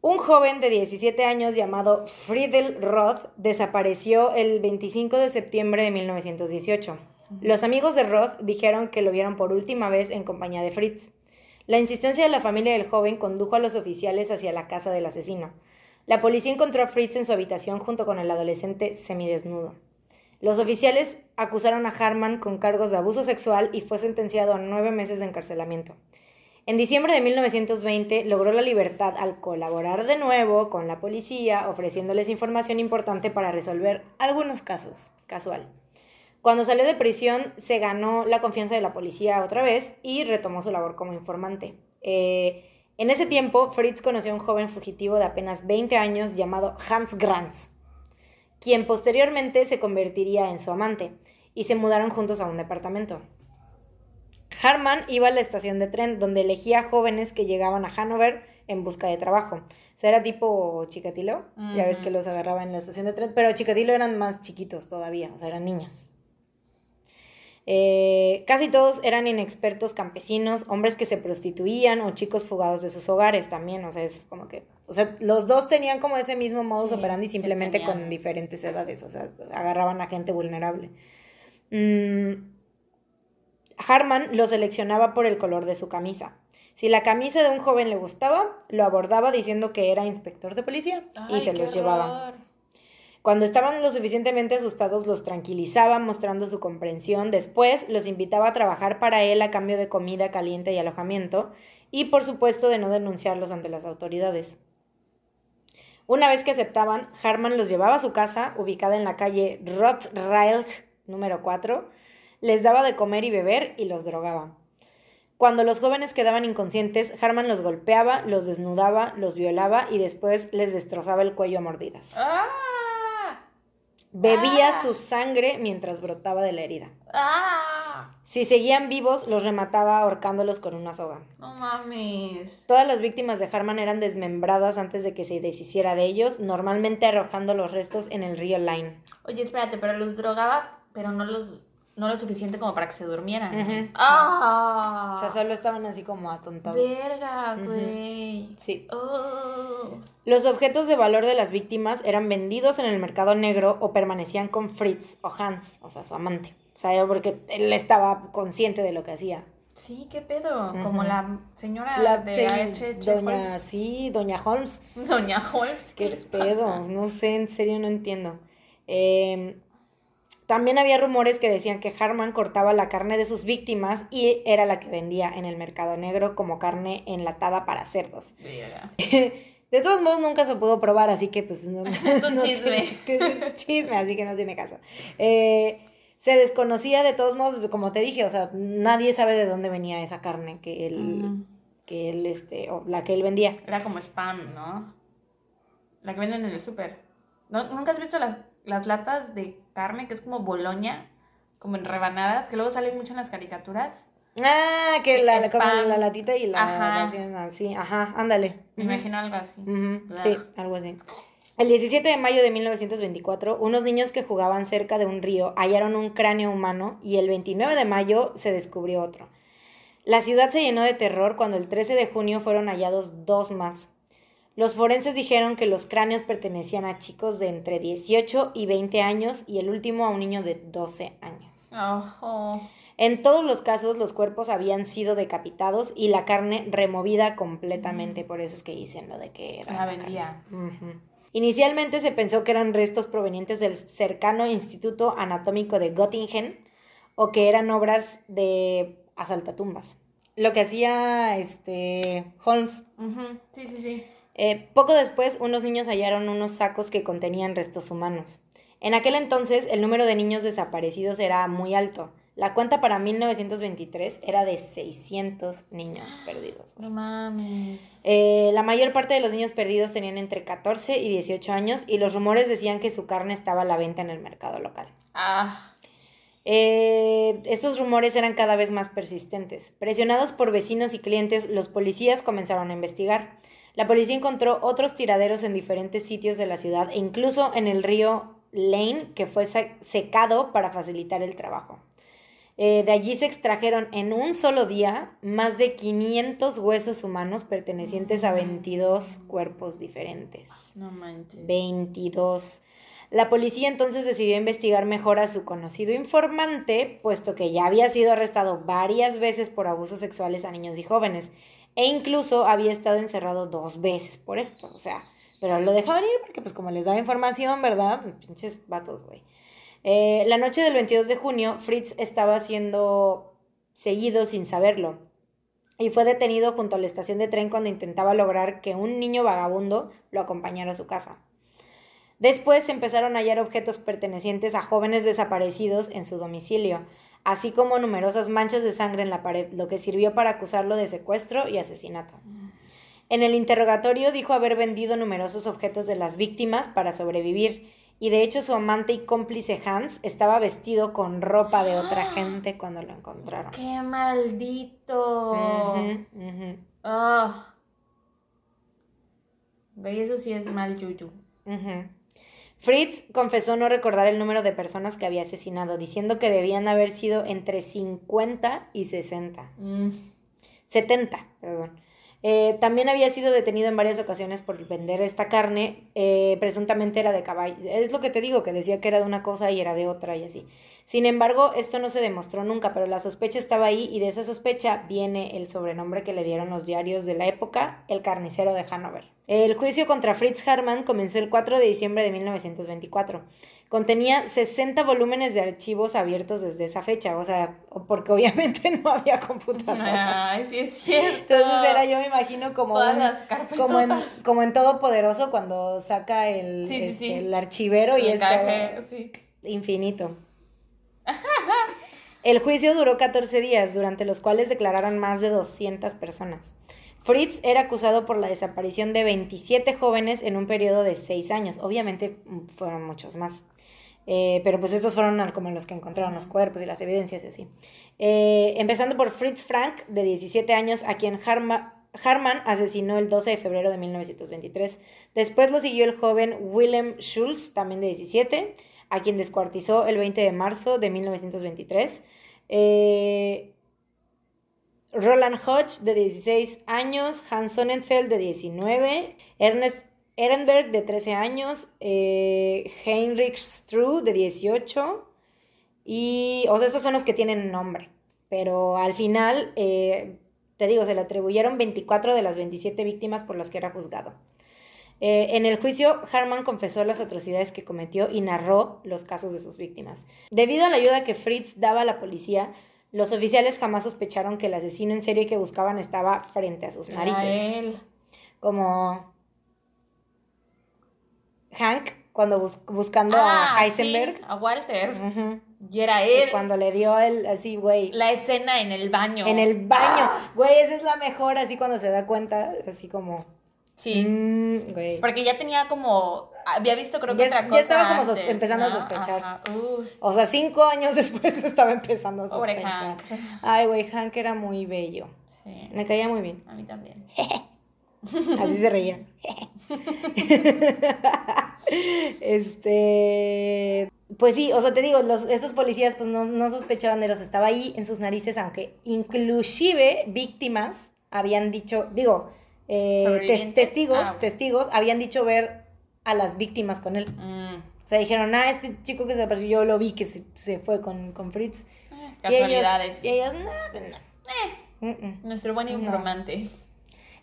[SPEAKER 1] Un joven de 17 años llamado Friedel Roth desapareció el 25 de septiembre de 1918. Los amigos de Roth dijeron que lo vieron por última vez en compañía de Fritz. La insistencia de la familia del joven condujo a los oficiales hacia la casa del asesino. La policía encontró a Fritz en su habitación junto con el adolescente semidesnudo. Los oficiales acusaron a Harman con cargos de abuso sexual y fue sentenciado a nueve meses de encarcelamiento. En diciembre de 1920 logró la libertad al colaborar de nuevo con la policía, ofreciéndoles información importante para resolver algunos casos. Casual. Cuando salió de prisión, se ganó la confianza de la policía otra vez y retomó su labor como informante. Eh, en ese tiempo, Fritz conoció a un joven fugitivo de apenas 20 años llamado Hans Granz, quien posteriormente se convertiría en su amante, y se mudaron juntos a un departamento. Harman iba a la estación de tren donde elegía jóvenes que llegaban a Hanover en busca de trabajo. O sea, era tipo Chikatilo, ya ves que los agarraba en la estación de tren, pero Chikatilo eran más chiquitos todavía, o sea, eran niños. Eh, casi todos eran inexpertos campesinos, hombres que se prostituían o chicos fugados de sus hogares también, o sea, es como que, o sea, los dos tenían como ese mismo modus
[SPEAKER 2] Sí,
[SPEAKER 1] operandi simplemente con diferentes edades, o sea, agarraban a gente vulnerable. Mm, Harman lo seleccionaba por el color de su camisa. Si la camisa de un joven le gustaba, lo abordaba diciendo que era inspector de policía y se los llevaba. Cuando estaban lo suficientemente asustados, los tranquilizaba mostrando su comprensión. Después los invitaba a trabajar para él a cambio de comida caliente y alojamiento y por supuesto de no denunciarlos ante las autoridades. Una vez que aceptaban, Harman los llevaba a su casa, ubicada en la calle Rothrail número 4, les daba de comer y beber y los drogaba. Cuando los jóvenes quedaban inconscientes, Harman los golpeaba, los desnudaba, los violaba y después les destrozaba el cuello a mordidas.
[SPEAKER 2] ¡Ah!
[SPEAKER 1] Bebía
[SPEAKER 2] Ah.
[SPEAKER 1] su sangre mientras brotaba de la herida.
[SPEAKER 2] ¡Ah!
[SPEAKER 1] Si seguían vivos, los remataba ahorcándolos con una soga.
[SPEAKER 2] No mames.
[SPEAKER 1] Todas las víctimas de Harman eran desmembradas antes de que se deshiciera de ellos, normalmente arrojando los restos en el río Line.
[SPEAKER 2] Oye, espérate, pero los drogaba, pero no los no lo suficiente como para que se durmieran. ¡Ah!
[SPEAKER 1] O sea, solo estaban así como atontados.
[SPEAKER 2] Verga, güey.
[SPEAKER 1] Sí.
[SPEAKER 2] Oh.
[SPEAKER 1] Los objetos de valor de las víctimas eran vendidos en el mercado negro o permanecían con Fritz o Hans, o sea, su amante. O sea, porque él estaba consciente de lo que hacía.
[SPEAKER 2] Sí, qué pedo. Como la señora
[SPEAKER 1] La-
[SPEAKER 2] de
[SPEAKER 1] doña,
[SPEAKER 2] Holmes.
[SPEAKER 1] sí, doña Holmes.
[SPEAKER 2] Doña Holmes, ¿qué,
[SPEAKER 1] ¿Qué
[SPEAKER 2] les
[SPEAKER 1] pedo?
[SPEAKER 2] pasa?
[SPEAKER 1] No sé, en serio no entiendo. Eh, también había rumores que decían que Harman cortaba la carne de sus víctimas y era la que vendía en el mercado negro como carne enlatada para cerdos. De todos modos nunca se pudo probar, así que pues no,
[SPEAKER 2] Es un
[SPEAKER 1] no
[SPEAKER 2] chisme.
[SPEAKER 1] tiene- que es un chisme, así que no tiene caso. Eh, se desconocía de todos modos, como te dije, o sea, nadie sabe de dónde venía esa carne que él, que él, este, o la que él vendía.
[SPEAKER 2] Era como spam, ¿no? La que venden en el súper. ¿No- ¿Nunca has visto las, las latas de carne que es como boloña? Como en rebanadas, que luego salen mucho en las caricaturas.
[SPEAKER 1] Ah, que la, la, como la latita y la
[SPEAKER 2] Ajá.
[SPEAKER 1] así, ajá, ándale.
[SPEAKER 2] Me imagino algo así.
[SPEAKER 1] Sí, algo así. El 17 de mayo de 1924, unos niños que jugaban cerca de un río hallaron un cráneo humano y el 29 de mayo se descubrió otro. La ciudad se llenó de terror cuando el 13 de junio fueron hallados dos más. Los forenses dijeron que los cráneos pertenecían a chicos de entre 18 y 20 años y el último a un niño de 12 años. En todos los casos los cuerpos habían sido decapitados y la carne removida completamente, por eso es que dicen lo de que era
[SPEAKER 2] La vendía.
[SPEAKER 1] Inicialmente se pensó que eran restos provenientes del cercano Instituto Anatómico de Göttingen o que eran obras de asaltatumbas. Lo que hacía este Holmes.
[SPEAKER 2] Sí, sí, sí.
[SPEAKER 1] Eh, poco después, unos niños hallaron unos sacos que contenían restos humanos. En aquel entonces, el número de niños desaparecidos era muy alto. La cuenta para 1923 era de 600 niños perdidos.
[SPEAKER 2] No mames.
[SPEAKER 1] Eh, la mayor parte de los niños perdidos tenían entre 14 y 18 años y los rumores decían que su carne estaba a la venta en el mercado local.
[SPEAKER 2] Ah.
[SPEAKER 1] Eh, estos rumores eran cada vez más persistentes. Presionados por vecinos y clientes, los policías comenzaron a investigar. La policía encontró otros tiraderos en diferentes sitios de la ciudad e incluso en el río Lane, que fue se- secado para facilitar el trabajo. Eh, de allí se extrajeron en un solo día más de 500 huesos humanos pertenecientes a 22 cuerpos diferentes.
[SPEAKER 2] No manches.
[SPEAKER 1] 22. La policía entonces decidió investigar mejor a su conocido informante, puesto que ya había sido arrestado varias veces por abusos sexuales a niños y jóvenes, e incluso había estado encerrado dos veces por esto, o sea, pero lo dejaban ir porque pues como les daba información, ¿verdad? Pinches vatos, güey. Eh, la noche del 22 de junio, Fritz estaba siendo seguido sin saberlo y fue detenido junto a la estación de tren cuando intentaba lograr que un niño vagabundo lo acompañara a su casa. Después se empezaron a hallar objetos pertenecientes a jóvenes desaparecidos en su domicilio, así como numerosas manchas de sangre en la pared, lo que sirvió para acusarlo de secuestro y asesinato. En el interrogatorio dijo haber vendido numerosos objetos de las víctimas para sobrevivir, y de hecho su amante y cómplice Hans estaba vestido con ropa de otra gente cuando lo encontraron.
[SPEAKER 2] ¡Qué maldito!
[SPEAKER 1] Ujú,
[SPEAKER 2] Ah. Ve, eso sí es mal yuyu.
[SPEAKER 1] ujú. Fritz confesó no recordar el número de personas que había asesinado, diciendo que debían haber sido entre 50 y 60.
[SPEAKER 2] Mm.
[SPEAKER 1] 70, perdón. Eh, también había sido detenido en varias ocasiones por vender esta carne, eh, presuntamente era de caballo. Es lo que te digo, que decía que era de una cosa y era de otra y así. Sin embargo, esto no se demostró nunca, pero la sospecha estaba ahí y de esa sospecha viene el sobrenombre que le dieron los diarios de la época, el carnicero de Hanover. El juicio contra Fritz Harman comenzó el 4 de diciembre de 1924. Contenía 60 volúmenes de archivos abiertos desde esa fecha, o sea, porque obviamente no había computadoras.
[SPEAKER 2] Ay, sí es cierto.
[SPEAKER 1] Entonces era yo me imagino como
[SPEAKER 2] Todas
[SPEAKER 1] un-
[SPEAKER 2] las
[SPEAKER 1] como en, como en Todopoderoso cuando saca el,
[SPEAKER 2] Sí, sí,
[SPEAKER 1] este,
[SPEAKER 2] sí.
[SPEAKER 1] el archivero y
[SPEAKER 2] El
[SPEAKER 1] es
[SPEAKER 2] café,
[SPEAKER 1] todo
[SPEAKER 2] sí.
[SPEAKER 1] infinito. El juicio duró 14 días, durante los cuales declararon más de 200 personas. Fritz era acusado por la desaparición de 27 jóvenes en un periodo de 6 años. Obviamente mm, fueron muchos más. Eh, pero pues estos fueron como los que encontraron los cuerpos y las evidencias y así. Eh, empezando por Fritz Frank, de 17 años, a quien Harman asesinó el 12 de febrero de 1923. Después lo siguió el joven Willem Schulz, también de 17, a quien descuartizó el 20 de marzo de 1923. Eh, Roland Hodge, de 16 años, Hans Sonnenfeld, de 19, Ernest Ehrenberg, de 13 años, eh, Heinrich Strue, de 18, y, o sea, estos son los que tienen nombre, pero al final, eh, te digo, se le atribuyeron 24 de las 27 víctimas por las que era juzgado. Eh, en el juicio, Harman confesó las atrocidades que cometió y narró los casos de sus víctimas. Debido a la ayuda que Fritz daba a la policía, los oficiales jamás sospecharon que el asesino en serie que buscaban estaba frente a sus narices. Como Hank cuando buscando a
[SPEAKER 2] Ah,
[SPEAKER 1] Heisenberg.
[SPEAKER 2] sí, a Walter. Y era él.
[SPEAKER 1] Cuando le dio el así, güey.
[SPEAKER 2] La escena en el baño.
[SPEAKER 1] En el baño. Güey, esa es la mejor, así cuando se da cuenta, así como.
[SPEAKER 2] Sí.
[SPEAKER 1] mm, güey.
[SPEAKER 2] Porque ya tenía como. Había visto, creo que
[SPEAKER 1] Ya-
[SPEAKER 2] otra
[SPEAKER 1] ya
[SPEAKER 2] cosa.
[SPEAKER 1] estaba como
[SPEAKER 2] antes,
[SPEAKER 1] empezando a sospechar. O sea, cinco años después estaba empezando a
[SPEAKER 2] Pobre
[SPEAKER 1] sospechar.
[SPEAKER 2] Hank.
[SPEAKER 1] Ay, güey, Hank era muy bello.
[SPEAKER 2] Sí.
[SPEAKER 1] Me caía muy bien.
[SPEAKER 2] A mí también.
[SPEAKER 1] Así se reía. este. Pues sí, o sea, te digo, los, estos policías pues no, no sospechaban de los, estaba ahí en sus narices, aunque inclusive víctimas habían dicho, digo, eh, testigos,
[SPEAKER 2] Ah,
[SPEAKER 1] testigos habían dicho ver a las víctimas con él.
[SPEAKER 2] Mm.
[SPEAKER 1] O sea, dijeron, ah, este chico que se apareció, yo lo vi que se, se fue con, con Fritz.
[SPEAKER 2] Eh,
[SPEAKER 1] Y ellos-
[SPEAKER 2] Casualidades.
[SPEAKER 1] Y ellos, no, pues no.
[SPEAKER 2] Eh,
[SPEAKER 1] Mm, mm".
[SPEAKER 2] nuestro buen
[SPEAKER 1] No.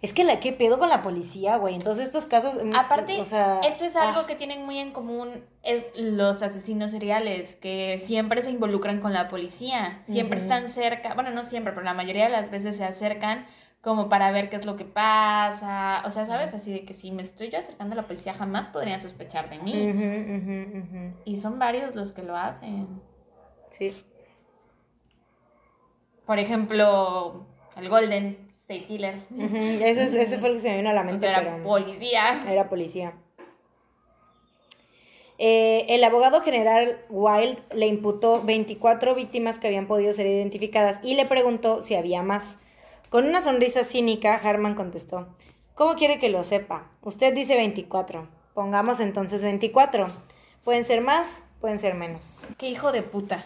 [SPEAKER 1] Es que la, ¿qué pedo con la policía, güey? Entonces estos casos... mm,
[SPEAKER 2] Aparte,
[SPEAKER 1] o sea,
[SPEAKER 2] eso es algo
[SPEAKER 1] ah.
[SPEAKER 2] que tienen muy en común es los asesinos seriales, que siempre se involucran con la policía, siempre están cerca, bueno, no siempre, pero la mayoría de las veces se acercan como para ver qué es lo que pasa, o sea, ¿sabes? Así de que si me estoy yo acercando a la policía jamás podrían sospechar de mí. Y son varios los que lo hacen.
[SPEAKER 1] Sí.
[SPEAKER 2] Por ejemplo, el Golden State Killer.
[SPEAKER 1] Ujú, Ese, es- ese fue el que se me vino a la mente,
[SPEAKER 2] era
[SPEAKER 1] pero
[SPEAKER 2] policía.
[SPEAKER 1] era policía. Eh, el abogado general Wild le imputó 24 víctimas que habían podido ser identificadas y le preguntó si había más. Con una sonrisa cínica, Harman contestó, ¿Cómo quiere que lo sepa? Usted dice 24. Pongamos entonces 24. Pueden ser más, pueden ser menos.
[SPEAKER 2] Qué hijo de puta.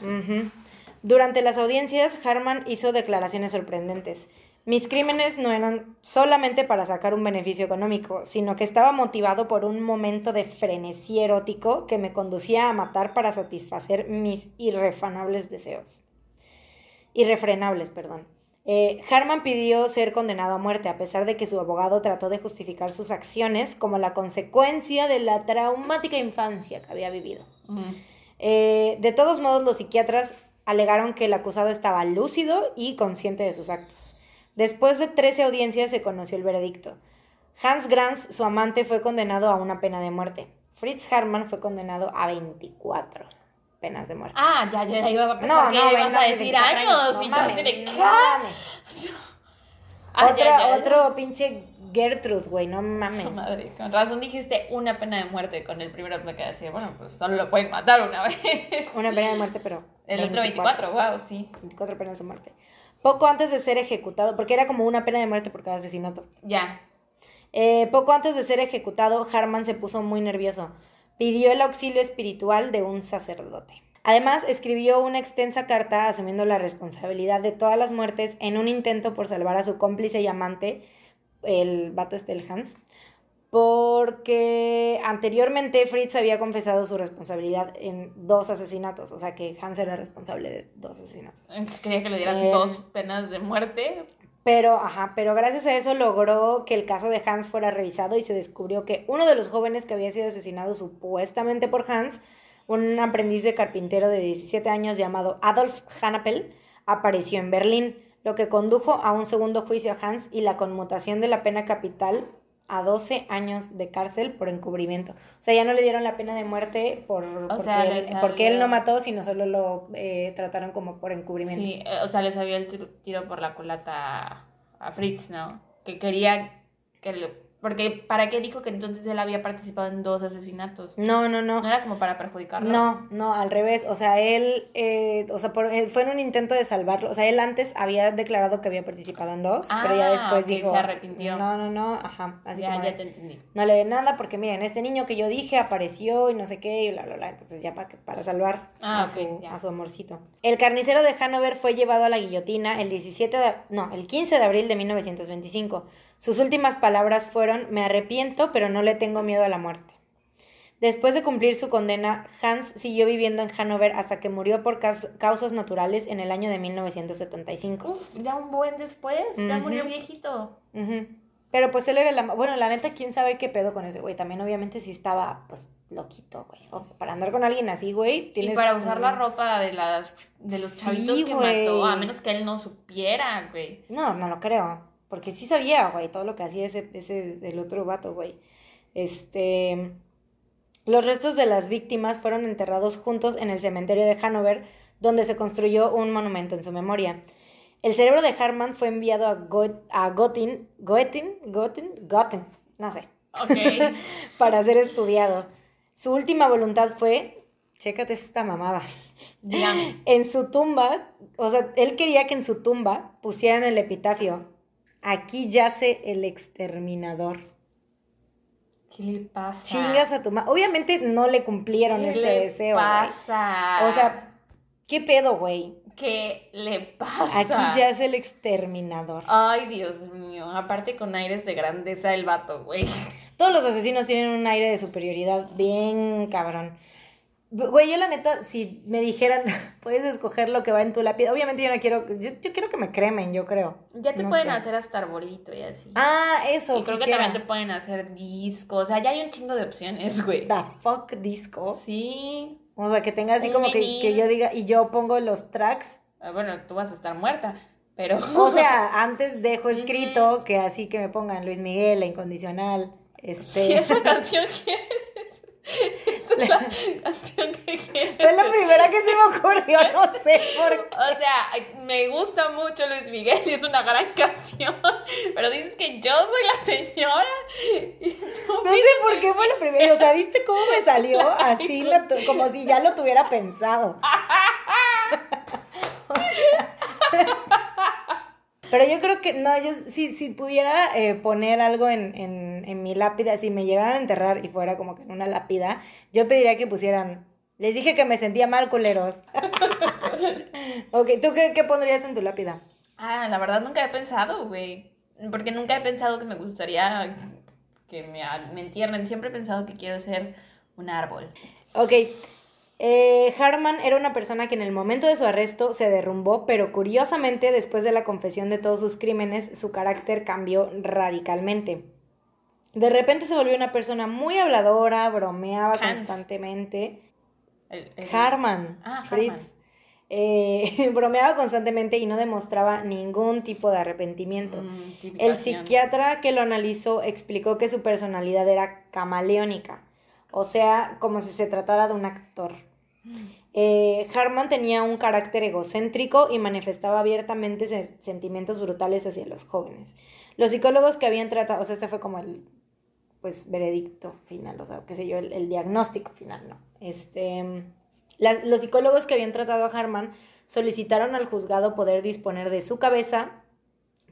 [SPEAKER 1] Durante las audiencias, Harman hizo declaraciones sorprendentes. Mis crímenes no eran solamente para sacar un beneficio económico, sino que estaba motivado por un momento de frenesí erótico que me conducía a matar para satisfacer mis irrefrenables deseos. Irrefrenables, perdón. Eh, Harman pidió ser condenado a muerte a pesar de que su abogado trató de justificar sus acciones como la consecuencia de la traumática infancia que había vivido. Eh, de todos modos, los psiquiatras alegaron que el acusado estaba lúcido y consciente de sus actos. Después de 13 audiencias se conoció el veredicto. Hans Granz, su amante, fue condenado a una pena de muerte. Fritz Harman fue condenado a 24 penas de muerte.
[SPEAKER 2] Ah, ya, ya ibas a pensar que ibas
[SPEAKER 1] güey,
[SPEAKER 2] a
[SPEAKER 1] no,
[SPEAKER 2] decir
[SPEAKER 1] 24
[SPEAKER 2] años.
[SPEAKER 1] no
[SPEAKER 2] y yo así de
[SPEAKER 1] no
[SPEAKER 2] ¿qué? Ah,
[SPEAKER 1] otro,
[SPEAKER 2] ya, ya, ya.
[SPEAKER 1] otro pinche Gertrude, güey, no mames.
[SPEAKER 2] Su madre, con razón dijiste una pena de muerte. Con el primero me quedé así, bueno, pues solo lo pueden matar una vez.
[SPEAKER 1] Una pena de muerte, pero.
[SPEAKER 2] El otro 24, wow, sí.
[SPEAKER 1] 24 penas de muerte. Poco antes de ser ejecutado, porque era como una pena de muerte por cada asesinato.
[SPEAKER 2] Ya.
[SPEAKER 1] Eh, poco antes de ser ejecutado, Harman se puso muy nervioso. Pidió el auxilio espiritual de un sacerdote. Además, escribió una extensa carta asumiendo la responsabilidad de todas las muertes en un intento por salvar a su cómplice y amante, el vato este, el Hans, porque anteriormente Fritz había confesado su responsabilidad en dos asesinatos, o sea que Hans era responsable de dos asesinatos.
[SPEAKER 2] Quería que le dieran
[SPEAKER 1] Eh,
[SPEAKER 2] dos penas de muerte.
[SPEAKER 1] Pero, ajá, pero gracias a eso logró que el caso de Hans fuera revisado y se descubrió que uno de los jóvenes que había sido asesinado supuestamente por Hans, un aprendiz de carpintero de 17 años llamado Adolf Hanapel, apareció en Berlín, lo que condujo a un segundo juicio a Hans y la conmutación de la pena capital a 12 años de cárcel por encubrimiento. O sea, ya no le dieron la pena de muerte por, porque,
[SPEAKER 2] sea,
[SPEAKER 1] él, porque él no mató, sino solo lo eh, trataron como por encubrimiento.
[SPEAKER 2] Sí, eh, o sea, le salió el tiro, por la culata a, Fritz, ¿no? Que quería que le Porque ¿para qué dijo que entonces él había participado en dos asesinatos?
[SPEAKER 1] No, no, no.
[SPEAKER 2] No era como para perjudicarlo.
[SPEAKER 1] No, no, al revés. O sea, él, eh, o sea, por- eh, fue en un intento de salvarlo. O sea, él antes había declarado que había participado en dos, pero ya
[SPEAKER 2] Ah,
[SPEAKER 1] después
[SPEAKER 2] ok,
[SPEAKER 1] dijo.
[SPEAKER 2] se arrepintió.
[SPEAKER 1] No, no, no, ajá. Así
[SPEAKER 2] ya,
[SPEAKER 1] como
[SPEAKER 2] ya
[SPEAKER 1] de,
[SPEAKER 2] te entendí.
[SPEAKER 1] No le den nada porque miren, este niño que yo dije apareció y no sé qué y bla, bla, bla. Entonces ya para, para salvar
[SPEAKER 2] Ah,
[SPEAKER 1] a, su,
[SPEAKER 2] ya.
[SPEAKER 1] a su amorcito. El carnicero de Hanover fue llevado a la guillotina el 17 de, no, el 15 de abril de 1925. Sus últimas palabras fueron, me arrepiento, pero no le tengo miedo a la muerte. Después de cumplir su condena, Hans siguió viviendo en Hanover hasta que murió por caus- causas naturales en el año de 1975.
[SPEAKER 2] Uf, ya un buen después, ya murió viejito.
[SPEAKER 1] Pero pues él era la... Bueno, la neta, quién sabe qué pedo con ese güey. También obviamente sí estaba, pues, loquito, güey. O para andar con alguien así, güey, tienes...
[SPEAKER 2] Y para usar la ropa de las de los
[SPEAKER 1] Sí,
[SPEAKER 2] chavitos que
[SPEAKER 1] güey.
[SPEAKER 2] mató, a menos que él no supiera, güey.
[SPEAKER 1] No, no lo creo. Porque sí sabía, güey, todo lo que hacía ese, ese, el otro vato, güey. Este... Los restos de las víctimas fueron enterrados juntos en el cementerio de Hanover, donde se construyó un monumento en su memoria. El cerebro de Harman fue enviado a, Go- a Gotin, Goetin, Gotin, Gotin, no sé,
[SPEAKER 2] Ok.
[SPEAKER 1] para ser estudiado. Su última voluntad fue, chécate esta mamada,
[SPEAKER 2] Dígame.
[SPEAKER 1] en su tumba, o sea, él quería que en su tumba pusieran el epitafio, aquí yace el exterminador.
[SPEAKER 2] ¿Qué le pasa?
[SPEAKER 1] Chingas a tu madre. Obviamente no le cumplieron
[SPEAKER 2] ¿Qué
[SPEAKER 1] este
[SPEAKER 2] le
[SPEAKER 1] deseo. güey.
[SPEAKER 2] pasa?
[SPEAKER 1] O sea, ¿qué pedo, güey?
[SPEAKER 2] ¿qué le pasa?
[SPEAKER 1] Aquí yace el exterminador.
[SPEAKER 2] Ay, Dios mío. Aparte con aires de grandeza el vato, güey.
[SPEAKER 1] Todos los asesinos tienen un aire de superioridad bien cabrón. Güey, yo la neta, si me dijeran, puedes escoger lo que va en tu lápida. Obviamente yo no quiero, yo, yo quiero que me cremen, yo creo.
[SPEAKER 2] Ya te
[SPEAKER 1] No
[SPEAKER 2] pueden
[SPEAKER 1] sé.
[SPEAKER 2] hacer hasta arbolito y así.
[SPEAKER 1] Ah, eso.
[SPEAKER 2] y creo que también te pueden hacer discos. O sea, ya hay un chingo de opciones, güey.
[SPEAKER 1] The fuck disco.
[SPEAKER 2] Sí.
[SPEAKER 1] O sea, que tenga así
[SPEAKER 2] Un
[SPEAKER 1] como que, que yo diga, y yo pongo los tracks.
[SPEAKER 2] Ah, Bueno, tú vas a estar muerta, pero...
[SPEAKER 1] O sea, antes dejo escrito que así que me pongan Luis Miguel, la incondicional. Este.
[SPEAKER 2] Si esa canción quieres. La canción que quieres.
[SPEAKER 1] Fue la primera que se me ocurrió, no sé por qué.
[SPEAKER 2] O sea, me gusta mucho Luis Miguel y es una gran canción, pero dices que yo soy la señora. tú
[SPEAKER 1] No sé por qué fue lo primero. O sea, ¿viste cómo me salió? Así, la como si ya lo tuviera pensado. O sea, Pero yo creo que, no, yo si, si pudiera eh, poner algo en, en, en mi lápida, si me llegaran a enterrar y fuera como que en una lápida, yo pediría que pusieran, les dije que me sentía mal, culeros. ok, ¿tú qué, qué pondrías en tu lápida?
[SPEAKER 2] Ah, la verdad nunca he pensado, güey. Porque nunca he pensado que me gustaría que me, me entierren. Siempre he pensado que quiero ser un árbol.
[SPEAKER 1] Ok. Eh, Harman era una persona que en el momento de su arresto se derrumbó, pero curiosamente, después de la confesión de todos sus crímenes, su carácter cambió radicalmente. De repente se volvió una persona muy habladora, bromeaba
[SPEAKER 2] Hans.
[SPEAKER 1] constantemente.
[SPEAKER 2] El- el-
[SPEAKER 1] Harman,
[SPEAKER 2] Ah,
[SPEAKER 1] Fritz.
[SPEAKER 2] Harman.
[SPEAKER 1] Eh, bromeaba constantemente y no demostraba ningún tipo de arrepentimiento.
[SPEAKER 2] Mm,
[SPEAKER 1] El psiquiatra que lo analizó explicó que su personalidad era camaleónica, o sea, como si se tratara de un actor. Eh, Harman tenía un carácter egocéntrico y manifestaba abiertamente se- sentimientos brutales hacia los jóvenes. Los psicólogos que habían tratado, o sea, este fue como el pues veredicto final, o sea, qué sé yo, el, el diagnóstico final, ¿no? Este, la- los psicólogos que habían tratado a Harman solicitaron al juzgado poder disponer de su cabeza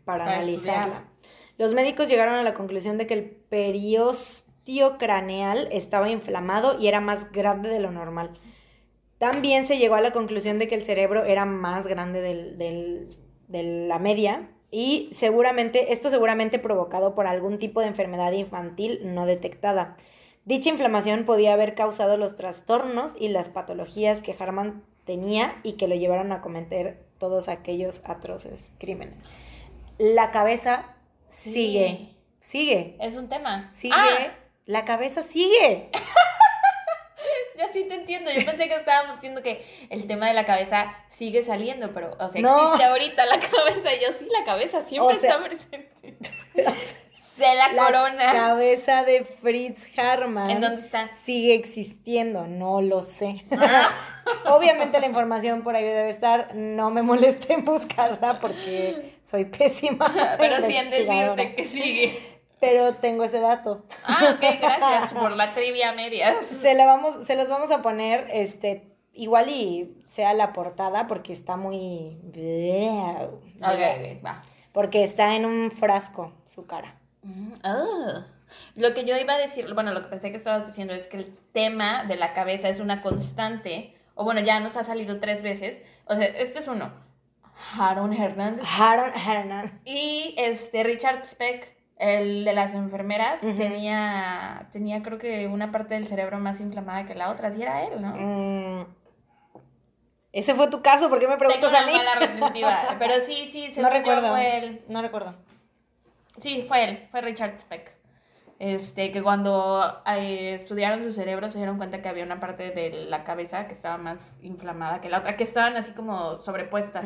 [SPEAKER 1] para,
[SPEAKER 2] Para
[SPEAKER 1] analizarla.
[SPEAKER 2] estudiarla.
[SPEAKER 1] Los médicos llegaron a la conclusión de que el periostio craneal estaba inflamado y era más grande de lo normal. También se llegó a la conclusión de que el cerebro era más grande del, del- de la media y seguramente, esto seguramente provocado por algún tipo de enfermedad infantil no detectada. Dicha inflamación podía haber causado los trastornos y las patologías que Harman tenía y que lo llevaron a cometer todos aquellos atroces crímenes. La cabeza
[SPEAKER 2] Sí.
[SPEAKER 1] sigue, sigue,
[SPEAKER 2] Es un tema.
[SPEAKER 1] sigue,
[SPEAKER 2] Ah,
[SPEAKER 1] la cabeza sigue.
[SPEAKER 2] ya sí te entiendo. Yo pensé que estábamos diciendo que el tema de la cabeza sigue saliendo, pero, o sea,
[SPEAKER 1] No.
[SPEAKER 2] existe ahorita la cabeza. Y yo sí, la cabeza siempre
[SPEAKER 1] O sea-
[SPEAKER 2] está presente. Se la,
[SPEAKER 1] La
[SPEAKER 2] corona.
[SPEAKER 1] cabeza de Fritz Harman
[SPEAKER 2] ¿En dónde está?
[SPEAKER 1] sigue existiendo, no lo sé.
[SPEAKER 2] Ah.
[SPEAKER 1] Obviamente la información por ahí debe estar, no me moleste en buscarla porque soy pésima.
[SPEAKER 2] Pero sí en decirte que sigue.
[SPEAKER 1] Pero tengo ese dato.
[SPEAKER 2] Ah, ok, gracias por la trivia media.
[SPEAKER 1] Se, la vamos, se los vamos a poner, este, igual y sea la portada porque está muy...
[SPEAKER 2] Ok, ok, va.
[SPEAKER 1] Porque está en un frasco su cara.
[SPEAKER 2] Mm, ah. Lo que yo iba a decir, bueno, lo que pensé que estabas diciendo es que el tema de la cabeza es una constante, o bueno, ya nos ha salido tres veces. O sea, este es uno. Aaron Hernández.
[SPEAKER 1] Aaron Hernández.
[SPEAKER 2] Y este Richard Speck, el de las enfermeras, tenía, tenía creo que una parte del cerebro más inflamada que la otra. Así era él, ¿no?
[SPEAKER 1] Mm. Ese fue tu caso, ¿por qué me preguntas
[SPEAKER 2] Tengo
[SPEAKER 1] a mí?
[SPEAKER 2] mala. Pero sí, sí, se
[SPEAKER 1] no recuerdo.
[SPEAKER 2] fue él.
[SPEAKER 1] No recuerdo.
[SPEAKER 2] Sí, fue él, fue Richard Speck. Este, que cuando eh, estudiaron su cerebro se dieron cuenta que había una parte de la cabeza que estaba más inflamada que la otra, que estaban así como sobrepuestas.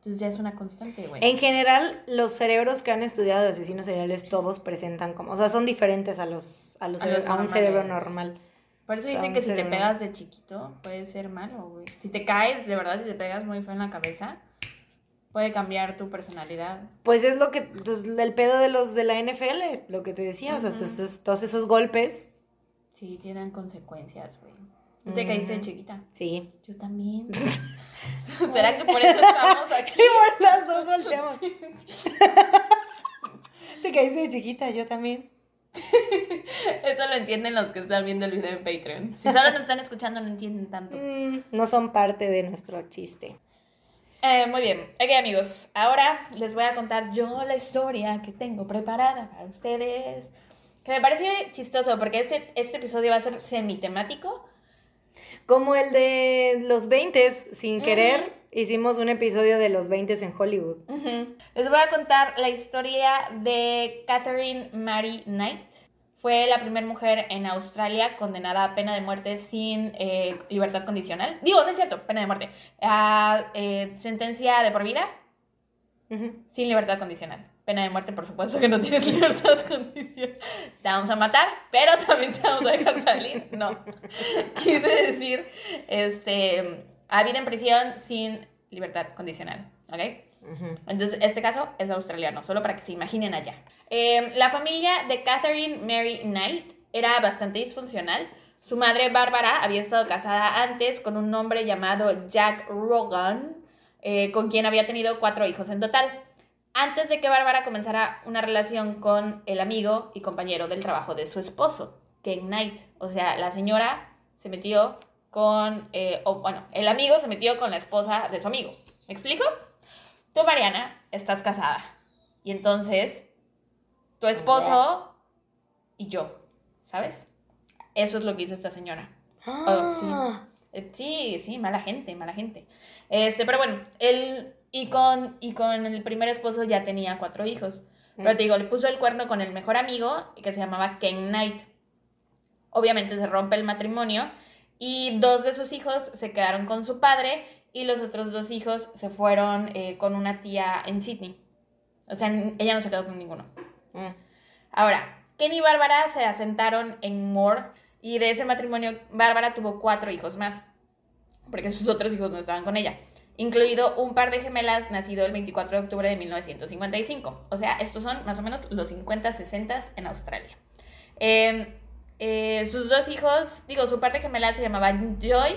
[SPEAKER 2] Entonces ya es una constante, güey.
[SPEAKER 1] En general, los cerebros que han estudiado de asesinos seriales todos presentan como, o sea, son diferentes a los a, los
[SPEAKER 2] A los
[SPEAKER 1] cere- a un cerebro normal.
[SPEAKER 2] Por eso
[SPEAKER 1] o sea,
[SPEAKER 2] dicen que si te pegas de chiquito puede ser malo, güey. Si te caes, de verdad, si te pegas muy feo en la cabeza, puede cambiar tu personalidad.
[SPEAKER 1] Pues es lo que, pues, el pedo de los de la NFL, lo que te decía, o sea,
[SPEAKER 2] Ujú.
[SPEAKER 1] esos- todos esos golpes,
[SPEAKER 2] Sí, tienen consecuencias, güey. ¿Tú te caíste de chiquita?
[SPEAKER 1] sí.
[SPEAKER 2] Yo también. ¿Será que por eso estamos aquí?
[SPEAKER 1] Y las dos volteamos. te caíste de chiquita, yo también.
[SPEAKER 2] Eso lo entienden los que están viendo el video en Patreon. Si solo nos están escuchando, no entienden tanto.
[SPEAKER 1] Mm, no son parte de nuestro chiste.
[SPEAKER 2] Eh, muy bien. Ok, amigos. Ahora les voy a contar yo la historia que tengo preparada para ustedes. Que me parece chistoso porque este, este episodio va a ser semitemático.
[SPEAKER 1] Como el de los 20 sin querer, hicimos un episodio de los 20 en Hollywood.
[SPEAKER 2] Les voy a contar la historia de Catherine Mary Knight. Fue la primera mujer en Australia condenada a pena de muerte sin eh, libertad condicional. Digo, no es cierto, pena de muerte. A eh, sentencia de por vida sin libertad condicional. Pena de muerte, por supuesto que no tienes libertad condicional. Te vamos a matar, pero también te vamos a dejar salir. No. Quise decir, este, a vida en prisión sin libertad condicional. ¿Ok? Entonces, este caso es australiano, solo para que se imaginen allá. Eh, la familia de Catherine Mary Knight era bastante disfuncional. Su madre, Bárbara, había estado casada antes con un hombre llamado Jack Rogan, eh, con quien había tenido cuatro hijos en total. Antes de que Bárbara comenzara una relación con el amigo y compañero del trabajo de su esposo, Ken Knight. O sea, la señora se metió con, eh, o bueno, el amigo se metió con la esposa de su amigo. ¿Me explico? Tú, Mariana, estás casada. Y entonces, tu esposo y yo, ¿sabes? Eso es lo que hizo esta señora. Oh, sí.
[SPEAKER 1] Ah.
[SPEAKER 2] Eh, Sí, sí, mala gente, mala gente. Este, pero bueno, él y con, y con el primer esposo ya tenía cuatro hijos. Pero te digo, le puso el cuerno con el mejor amigo que se llamaba Ken Knight. Obviamente se rompe el matrimonio y dos de sus hijos se quedaron con su padre y los otros dos hijos se fueron eh, con una tía en Sydney. O sea, ella no se quedó con ninguno.
[SPEAKER 1] Mm.
[SPEAKER 2] Ahora, Ken y Bárbara se asentaron en Moore y de ese matrimonio Bárbara tuvo cuatro hijos más, porque sus otros hijos no estaban con ella, incluido un par de gemelas nacido el 24 de octubre de 1955. O sea, estos son más o menos los 50-60 en Australia. Eh, eh, sus dos hijos, digo, su par de gemelas se llamaba Joy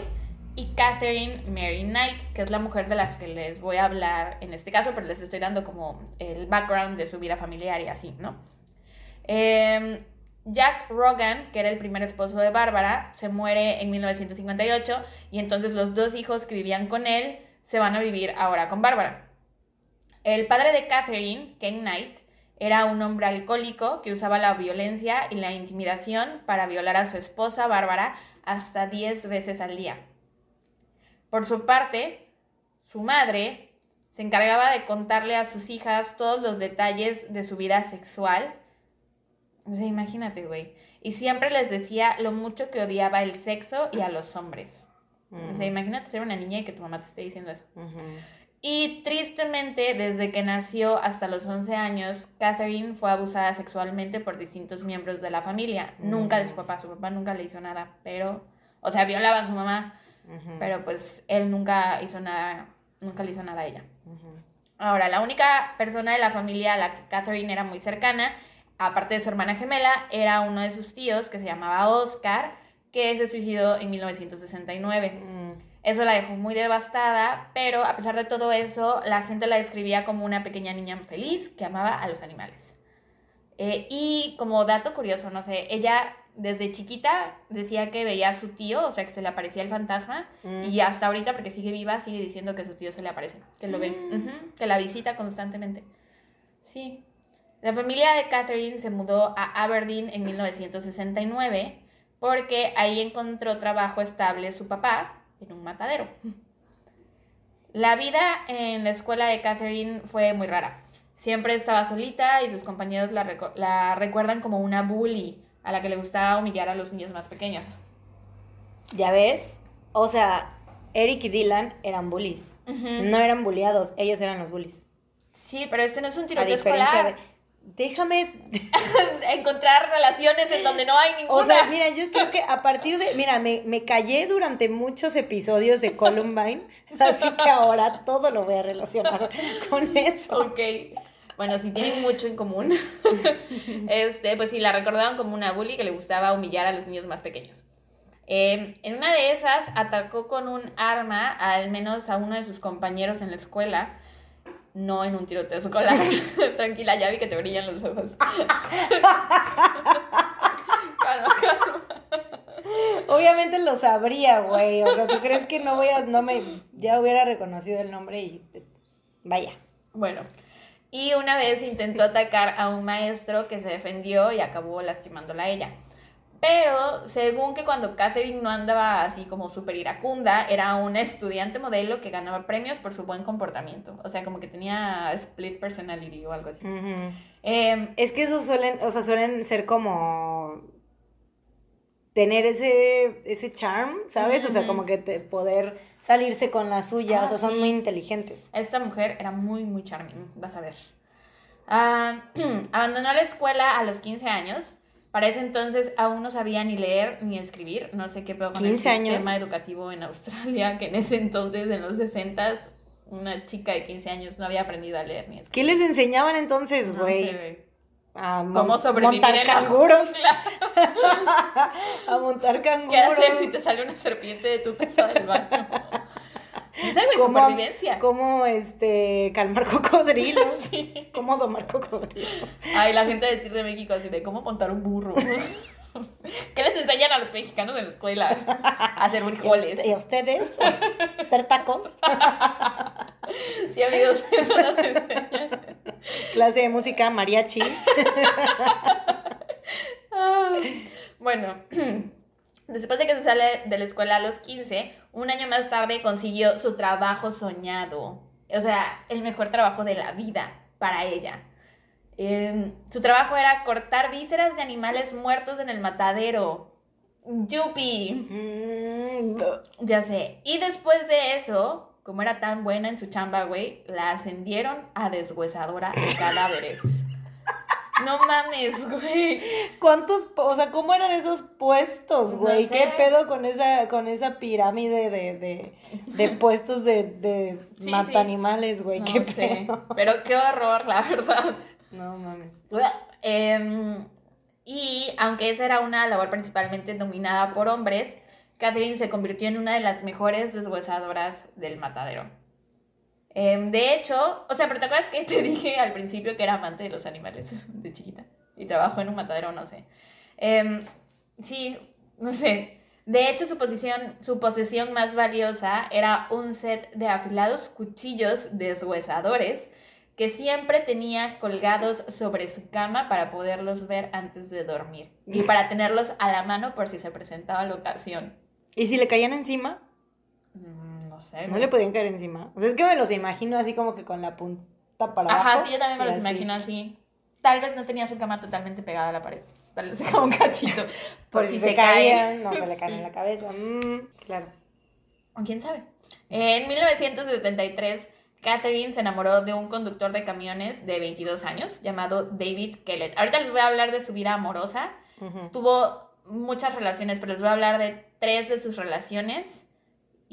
[SPEAKER 2] y Catherine Mary Knight, que es la mujer de las que les voy a hablar en este caso, pero les estoy dando como el background de su vida familiar y así, ¿no? Eh, Jack Rogan, que era el primer esposo de Bárbara, se muere en 1958 y entonces los dos hijos que vivían con él se van a vivir ahora con Bárbara. El padre de Catherine, Ken Knight, era un hombre alcohólico que usaba la violencia y la intimidación para violar a su esposa Bárbara hasta 10 veces al día. Por su parte, su madre se encargaba de contarle a sus hijas todos los detalles de su vida sexual. O sea, imagínate, güey. Y siempre les decía lo mucho que odiaba el sexo y a los hombres. O sea, imagínate ser una niña y que tu mamá te esté diciendo eso. Y tristemente, desde que nació hasta los 11 años, Catherine fue abusada sexualmente por distintos miembros de la familia. Nunca de su papá, su papá nunca le hizo nada, pero, o sea, violaba a su mamá, pero pues él nunca hizo nada, nunca le hizo nada a ella. Ahora, la única persona de la familia a la que Catherine era muy cercana aparte de su hermana gemela, era uno de sus tíos que se llamaba Oscar, que se suicidó en 1969.
[SPEAKER 1] Mm.
[SPEAKER 2] Eso la dejó muy devastada, pero a pesar de todo eso, la gente la describía como una pequeña niña feliz que amaba a los animales. Eh, y como dato curioso, no sé, ella desde chiquita decía que veía a su tío, o sea, que se le aparecía el fantasma,
[SPEAKER 1] Mm.
[SPEAKER 2] y hasta ahorita, porque sigue viva, sigue diciendo que su tío se le aparece, que lo ve, Ujú, que la visita constantemente. Sí. La familia de Catherine se mudó a Aberdeen en 1969 porque ahí encontró trabajo estable su papá en un matadero. La vida en la escuela de Catherine fue muy rara. Siempre estaba solita y sus compañeros la, recuerdan como una bully a la que le gustaba humillar a los niños más pequeños.
[SPEAKER 1] ¿Ya ves? O sea, Eric y Dylan eran bullies. No eran bulliados, ellos eran los bullies.
[SPEAKER 2] Sí, pero este no es un tiroteo escolar.
[SPEAKER 1] de... Déjame...
[SPEAKER 2] Encontrar relaciones en donde no hay ninguna.
[SPEAKER 1] O sea, mira, yo creo que a partir de... Mira, me, me callé durante muchos episodios de Columbine, así que ahora todo lo voy a relacionar con eso.
[SPEAKER 2] Ok. Bueno, sí tienen mucho en común. este, pues sí, la recordaban como una bully que le gustaba humillar a los niños más pequeños. Eh, en una de esas atacó con un arma al menos a uno de sus compañeros en la escuela. No en un tiroteo escolar. Tranquila, ya vi que te brillan los ojos. calma, calma.
[SPEAKER 1] Obviamente lo sabría, güey. O sea, ¿tú crees que no voy a... No me... Ya hubiera reconocido el nombre y... Vaya.
[SPEAKER 2] Bueno, y una vez intentó atacar a un maestro que se defendió y acabó lastimándola a ella. Pero según que cuando Catherine no andaba así como súper iracunda, era una estudiante modelo que ganaba premios por su buen comportamiento. O sea, como que tenía split personality o algo así.
[SPEAKER 1] Ujú.
[SPEAKER 2] Em,
[SPEAKER 1] Es que esos suelen, o sea, suelen ser como tener ese, ese charm, ¿sabes? O sea, como que te- poder salirse con la suya,
[SPEAKER 2] Ah,
[SPEAKER 1] o sea, son
[SPEAKER 2] sí.
[SPEAKER 1] muy inteligentes.
[SPEAKER 2] Esta mujer era muy, muy charming, vas a ver. Ah, abandonó la escuela a los 15 años. Para ese entonces aún no sabía ni leer ni escribir. No sé qué pedo con el
[SPEAKER 1] 15 años.
[SPEAKER 2] sistema educativo en Australia, que en ese entonces, en los 60 una chica de 15 años no había aprendido a leer ni escribir.
[SPEAKER 1] ¿Qué les enseñaban entonces,
[SPEAKER 2] No
[SPEAKER 1] güey?
[SPEAKER 2] sé,
[SPEAKER 1] a
[SPEAKER 2] ¿Cómo sobrevivir
[SPEAKER 1] montar
[SPEAKER 2] en
[SPEAKER 1] canguros, a montar canguros.
[SPEAKER 2] ¿Qué hacer si te sale una serpiente de tu taza del baño? Sé, güey,
[SPEAKER 1] ¿Cómo-
[SPEAKER 2] supervivencia.
[SPEAKER 1] Cómo, este, calmar cocodrilos.
[SPEAKER 2] Sí.
[SPEAKER 1] Cómo domar cocodrilos.
[SPEAKER 2] Ay, la gente decir de México así de cómo montar un burro. ¿Qué les enseñan a los mexicanos en la escuela? A hacer frijoles.
[SPEAKER 1] ¿Y a ustedes? ¿Hacer tacos?
[SPEAKER 2] Sí, amigos, eso nos enseñan.
[SPEAKER 1] Clase de música, mariachi.
[SPEAKER 2] Ah, Bueno, después de que se sale de la escuela a los 15, un año más tarde consiguió su trabajo soñado. O sea, el mejor trabajo de la vida para ella. Em, su trabajo era cortar vísceras de animales muertos en el matadero. ¡Yupi! Ya sé. Y después de eso, como era tan buena en su chamba, güey, la ascendieron a deshuesadora de cadáveres. No mames, güey.
[SPEAKER 1] ¿Cuántos, o sea, cómo eran esos puestos,
[SPEAKER 2] No
[SPEAKER 1] güey?
[SPEAKER 2] sé.
[SPEAKER 1] ¿Qué pedo con esa, con esa pirámide de, de, de puestos de, de
[SPEAKER 2] Sí,
[SPEAKER 1] matanimales, güey?
[SPEAKER 2] No
[SPEAKER 1] ¿Qué
[SPEAKER 2] sé.
[SPEAKER 1] pedo?
[SPEAKER 2] Pero qué horror, la verdad.
[SPEAKER 1] No mames.
[SPEAKER 2] Em, y aunque esa era una labor principalmente dominada por hombres, Catherine se convirtió en una de las mejores deshuesadoras del matadero. Em, de hecho, o sea, pero ¿te acuerdas que te dije al principio que era amante de los animales de chiquita? Y trabajó en un matadero, no sé. Em, sí, no sé. De hecho, su, posición, su posesión más valiosa era un set de afilados cuchillos deshuesadores que siempre tenía colgados sobre su cama para poderlos ver antes de dormir y para tenerlos a la mano por si se presentaba la ocasión.
[SPEAKER 1] ¿Y si le caían encima?
[SPEAKER 2] Mm, No sé.
[SPEAKER 1] ¿No le podían caer encima? O sea, es que me los imagino así como que con la punta para abajo.
[SPEAKER 2] Ajá, sí, yo también me los
[SPEAKER 1] así.
[SPEAKER 2] imagino así. Tal vez no tenía su cama totalmente pegada a la pared. Tal vez dejaba un cachito.
[SPEAKER 1] Por, si, se, caían, no se le caen en la cabeza. Mm, claro.
[SPEAKER 2] ¿O quién sabe? En 1973, Catherine se enamoró de un conductor de camiones de 22 años llamado David Kellett. Ahorita les voy a hablar de su vida amorosa. Tuvo muchas relaciones, pero les voy a hablar de tres de sus relaciones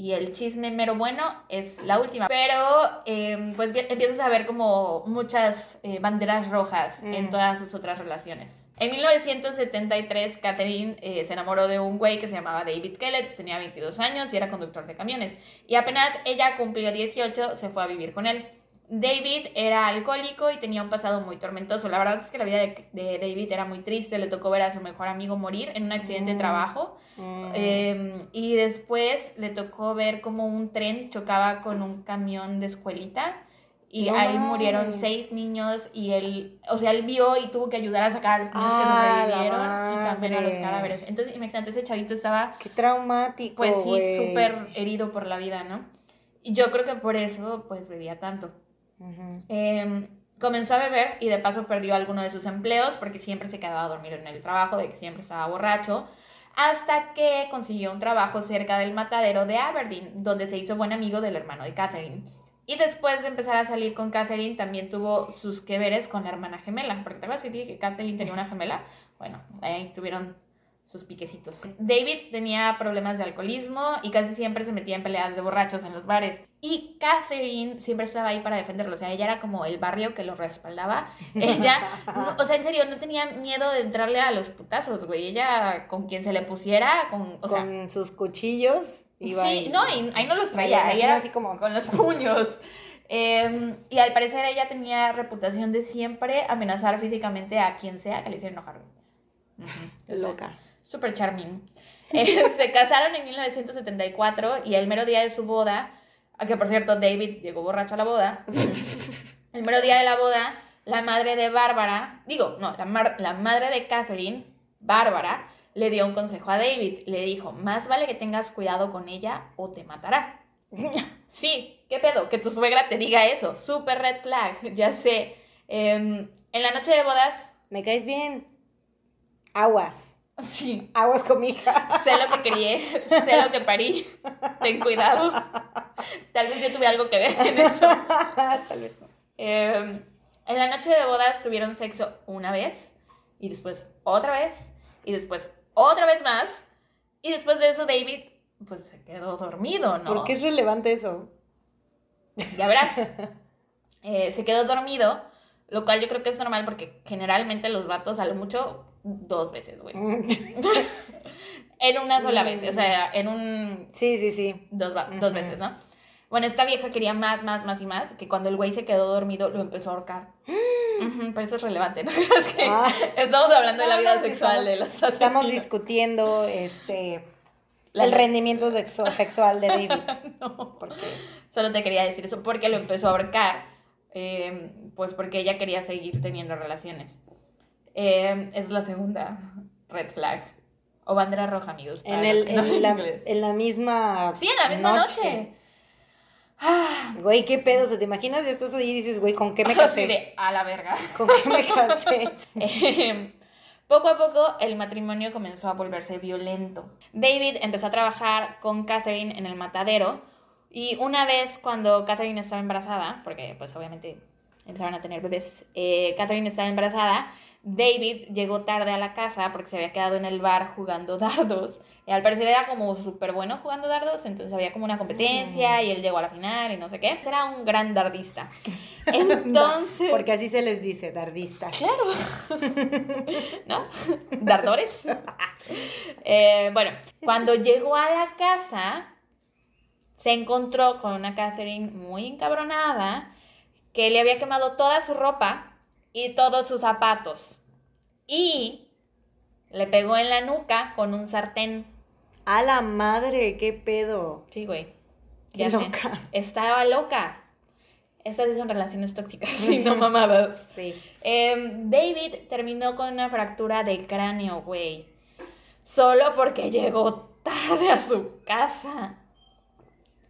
[SPEAKER 2] y el chisme mero bueno es la última. Pero em, pues empiezas a ver como muchas eh, banderas rojas en
[SPEAKER 1] Mm.
[SPEAKER 2] todas sus otras relaciones. En 1973, Catherine eh, se enamoró de un güey que se llamaba David Kellett, tenía 22 años y era conductor de camiones. Y apenas ella cumplió 18, se fue a vivir con él. David era alcohólico y tenía un pasado muy tormentoso. La verdad es que la vida de, de David era muy triste. Le tocó ver a su mejor amigo morir en un accidente de
[SPEAKER 1] Mm.
[SPEAKER 2] trabajo.
[SPEAKER 1] Mm.
[SPEAKER 2] Eh, y después le tocó ver cómo un tren chocaba con un camión de escuelita y
[SPEAKER 1] No
[SPEAKER 2] ahí murieron seis niños y él, o sea, él vio y tuvo que ayudar a sacar a los niños
[SPEAKER 1] Ah,
[SPEAKER 2] que sobrevivieron y también a los cadáveres. Entonces, imagínate, ese chavito estaba,
[SPEAKER 1] Qué traumático.
[SPEAKER 2] pues sí, súper herido por la vida, ¿no? Y yo creo que por eso, pues, bebía tanto. Eh, comenzó a beber y de paso perdió alguno de sus empleos porque siempre se quedaba dormido en el trabajo, de que siempre estaba borracho, hasta que consiguió un trabajo cerca del matadero de Aberdeen, donde se hizo buen amigo del hermano de Catherine. Y después de empezar a salir con Catherine, también tuvo sus que veres con la hermana gemela, porque te acuerdas que dije que Catherine tenía una gemela. Bueno, ahí tuvieron sus piquecitos. David tenía problemas de alcoholismo y casi siempre se metía en peleas de borrachos en los bares. Y Catherine siempre estaba ahí para defenderlo. O sea, ella era como el barrio que lo respaldaba. Ella, no- o sea, en serio, no tenía miedo de entrarle a los putazos, güey. Ella, con quien se le pusiera, con, o sea,
[SPEAKER 1] Con sus cuchillos. iba
[SPEAKER 2] Sí,
[SPEAKER 1] y-
[SPEAKER 2] no, y ahí no los traía, ahí era
[SPEAKER 1] así como-
[SPEAKER 2] con los puños. Eh, y al parecer ella tenía reputación de siempre amenazar físicamente a quien sea que le hiciera enojar.
[SPEAKER 1] Loca.
[SPEAKER 2] Super charming. Eh, se casaron en 1974 y el mero día de su boda, a que por cierto David llegó borracho a la boda, el mero día de la boda, la madre de Bárbara, digo, no, la, mar- la madre de Catherine, Bárbara, le dio un consejo a David. Le dijo, más vale que tengas cuidado con ella o te matará. Sí, ¿qué pedo? Que tu suegra te diga eso. Super red flag, ya sé. Em, en la noche de bodas,
[SPEAKER 1] Me caes bien. Aguas.
[SPEAKER 2] Sí,
[SPEAKER 1] Aguas con mi hija.
[SPEAKER 2] sé lo que crié, sé lo que parí. Ten cuidado. Tal vez yo tuve algo que ver en eso.
[SPEAKER 1] Tal vez no.
[SPEAKER 2] Eh, en la noche de bodas tuvieron sexo una vez, y después otra vez, y después otra vez más, y después de eso David, pues se quedó dormido, ¿no?
[SPEAKER 1] ¿Por qué es relevante eso?
[SPEAKER 2] Ya verás. Eh, se quedó dormido, lo cual yo creo que es normal porque generalmente los vatos a lo mucho dos veces, güey. En una sola vez, o sea, en un
[SPEAKER 1] Sí, sí, sí.
[SPEAKER 2] Dos, veces, ¿no? Bueno, esta vieja quería más, más, más y más, que cuando el güey se quedó dormido lo empezó a ahorcar. Pero eso es relevante, ¿no? Es que
[SPEAKER 1] Ah.
[SPEAKER 2] estamos hablando de la vida
[SPEAKER 1] no,
[SPEAKER 2] sexual
[SPEAKER 1] estamos-
[SPEAKER 2] de los
[SPEAKER 1] Estamos
[SPEAKER 2] asesinos.
[SPEAKER 1] discutiendo este
[SPEAKER 2] La-
[SPEAKER 1] el rendimiento sexo- sexual de David.
[SPEAKER 2] No,
[SPEAKER 1] Porque
[SPEAKER 2] solo te quería decir eso porque lo empezó a ahorcar, eh, pues porque ella quería seguir teniendo relaciones. Eh, es la segunda red flag. O bandera roja, amigos.
[SPEAKER 1] en, el,
[SPEAKER 2] no
[SPEAKER 1] en,
[SPEAKER 2] hablan
[SPEAKER 1] la, en la misma
[SPEAKER 2] Sí, en la misma noche. Ah,
[SPEAKER 1] Güey, qué pedo, ¿te imaginas? Ya estás ahí y dices, güey, ¿con qué me casé?
[SPEAKER 2] de a la verga.
[SPEAKER 1] ¿Con qué me casé?
[SPEAKER 2] Em, Poco a poco el matrimonio comenzó a volverse violento. David empezó a trabajar con Catherine en el matadero y una vez cuando Catherine estaba embarazada, porque pues obviamente empezaron a tener bebés, eh, Catherine estaba embarazada, David llegó tarde a la casa porque se había quedado en el bar jugando dardos. Y al parecer era como súper bueno jugando dardos, entonces había como una competencia y él llegó a la final y no sé qué. Era un gran dardista. Entonces...
[SPEAKER 1] Porque así se les dice, dardistas.
[SPEAKER 2] ¿no? Dardores. Eh, bueno, cuando llegó a la casa, se encontró con una Catherine muy encabronada que le había quemado toda su ropa y todos sus zapatos. Y le pegó en la nuca con un sartén.
[SPEAKER 1] A la madre, qué pedo.
[SPEAKER 2] Sí, güey. Ya sé. Estaba loca. Estas sí son relaciones tóxicas, y no mamadas.
[SPEAKER 1] Sí.
[SPEAKER 2] Em, David terminó con una fractura de cráneo, güey. Solo porque llegó tarde a su casa.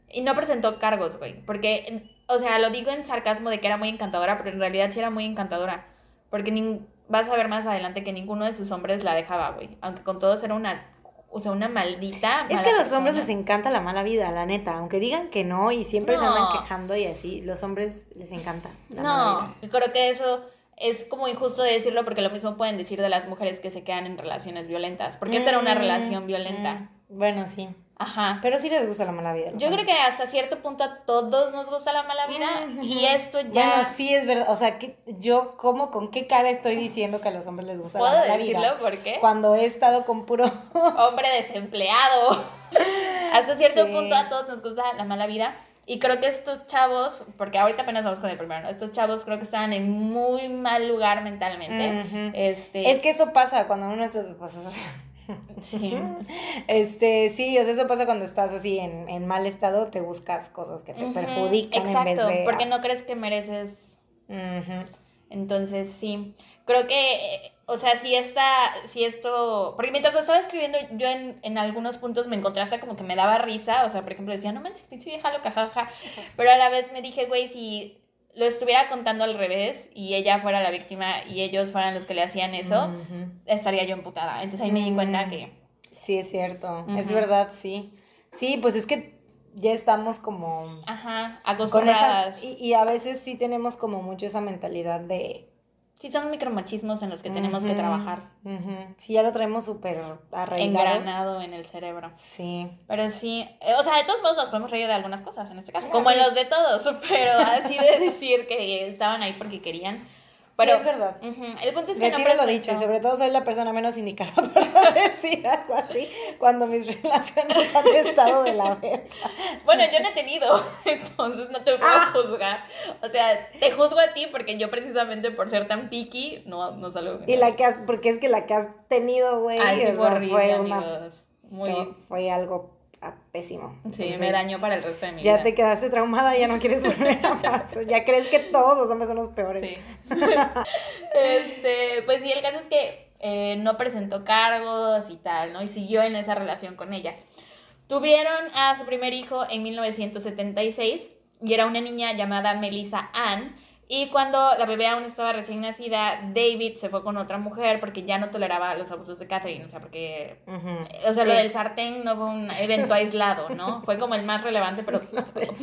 [SPEAKER 2] Y no presentó cargos, güey. Porque, o sea, lo digo en sarcasmo de que era muy encantadora, pero en realidad sí era muy encantadora. Porque nin- vas a ver más adelante que ninguno de sus hombres la dejaba, güey. Aunque con todos era una, o sea, una maldita.
[SPEAKER 1] Es
[SPEAKER 2] mala
[SPEAKER 1] que a los hombres les encanta la mala vida, la neta. Aunque digan que no y siempre se andan quejando y así, los hombres les encanta la mala
[SPEAKER 2] No,
[SPEAKER 1] vida.
[SPEAKER 2] y creo que eso es como injusto de decirlo porque lo mismo pueden decir de las mujeres que se quedan en relaciones violentas. Porque esta era una
[SPEAKER 1] Mm,
[SPEAKER 2] relación violenta.
[SPEAKER 1] mm, Bueno, sí.
[SPEAKER 2] Ajá.
[SPEAKER 1] Pero sí les gusta la mala vida.
[SPEAKER 2] Yo creo que hasta cierto punto a todos nos gusta la mala vida y esto ya...
[SPEAKER 1] Bueno, sí es verdad. O sea, que yo como con qué cara estoy diciendo que a los hombres les gusta la
[SPEAKER 2] ¿Puedo
[SPEAKER 1] mala
[SPEAKER 2] decirlo
[SPEAKER 1] vida.
[SPEAKER 2] por qué?
[SPEAKER 1] Cuando he estado con puro.
[SPEAKER 2] Hombre desempleado. hasta cierto
[SPEAKER 1] Sí.
[SPEAKER 2] punto a todos nos gusta la mala vida. Y creo que estos chavos, porque ahorita apenas vamos con el primero, ¿no? estos chavos creo que estaban en muy mal lugar mentalmente. Este,
[SPEAKER 1] Es que eso pasa cuando uno es. pues, o sea,
[SPEAKER 2] sí.
[SPEAKER 1] este, sí, o sea, eso pasa cuando estás así en, en mal estado, te buscas cosas que te perjudican
[SPEAKER 2] Exacto,
[SPEAKER 1] en vez de.
[SPEAKER 2] porque no crees que mereces. Entonces, sí, creo que, o sea, si esta, si esto, porque mientras lo estaba escribiendo, yo en, en algunos puntos me encontré hasta como que me daba risa, o sea, por ejemplo, decía, no manches, pinche vieja loca, jaja, pero a la vez me dije, güey, si lo estuviera contando al revés y ella fuera la víctima y ellos fueran los que le hacían eso, estaría yo emputada. Entonces ahí me di cuenta
[SPEAKER 1] Mm.
[SPEAKER 2] que,
[SPEAKER 1] Sí, es cierto. Es verdad, sí. Sí, pues es que ya estamos como.
[SPEAKER 2] ajá,
[SPEAKER 1] Con esa,
[SPEAKER 2] acostumbradas.
[SPEAKER 1] y, y a veces sí tenemos como mucho esa mentalidad de...
[SPEAKER 2] Sí, son micromachismos en los que tenemos que trabajar,
[SPEAKER 1] ujú. Sí, ya lo traemos súper arraigado.
[SPEAKER 2] engranado en el cerebro.
[SPEAKER 1] Sí.
[SPEAKER 2] Pero sí, eh, o sea, de todos modos nos podemos reír de algunas cosas en este caso, como en los de todos, pero así de decir que estaban ahí porque querían. Pero
[SPEAKER 1] sí, es verdad.
[SPEAKER 2] ujú, el punto es que no
[SPEAKER 1] Retiro lo
[SPEAKER 2] presentó-
[SPEAKER 1] dicho, y sobre todo soy la persona menos indicada para decir algo así cuando mis relaciones han estado de la verga.
[SPEAKER 2] Bueno, yo no he tenido, entonces no te puedo
[SPEAKER 1] Ah.
[SPEAKER 2] juzgar. O sea, te juzgo a ti porque yo precisamente por ser tan picky, no, no salgo.
[SPEAKER 1] Y la que has, porque es que la que has tenido, güey,
[SPEAKER 2] sí, fue horrible,
[SPEAKER 1] fue una.
[SPEAKER 2] Muy,
[SPEAKER 1] fue algo pésimo.
[SPEAKER 2] sí, me dañó para el resto de mi
[SPEAKER 1] Ya
[SPEAKER 2] vida.
[SPEAKER 1] te quedaste traumada, ya no quieres volver a pasar. Ya crees que todos los hombres son los peores.
[SPEAKER 2] Sí. este, pues sí, el caso es que eh, no presentó cargos y tal, ¿no? Y siguió en esa relación con ella. Tuvieron a su primer hijo en 1976 y era una niña llamada Melissa Ann. Y cuando la bebé aún estaba recién nacida, David se fue con otra mujer porque ya no toleraba los abusos de Catherine. O sea, porque o sea, lo del sartén no fue un evento aislado, ¿no? Fue como el más relevante, pero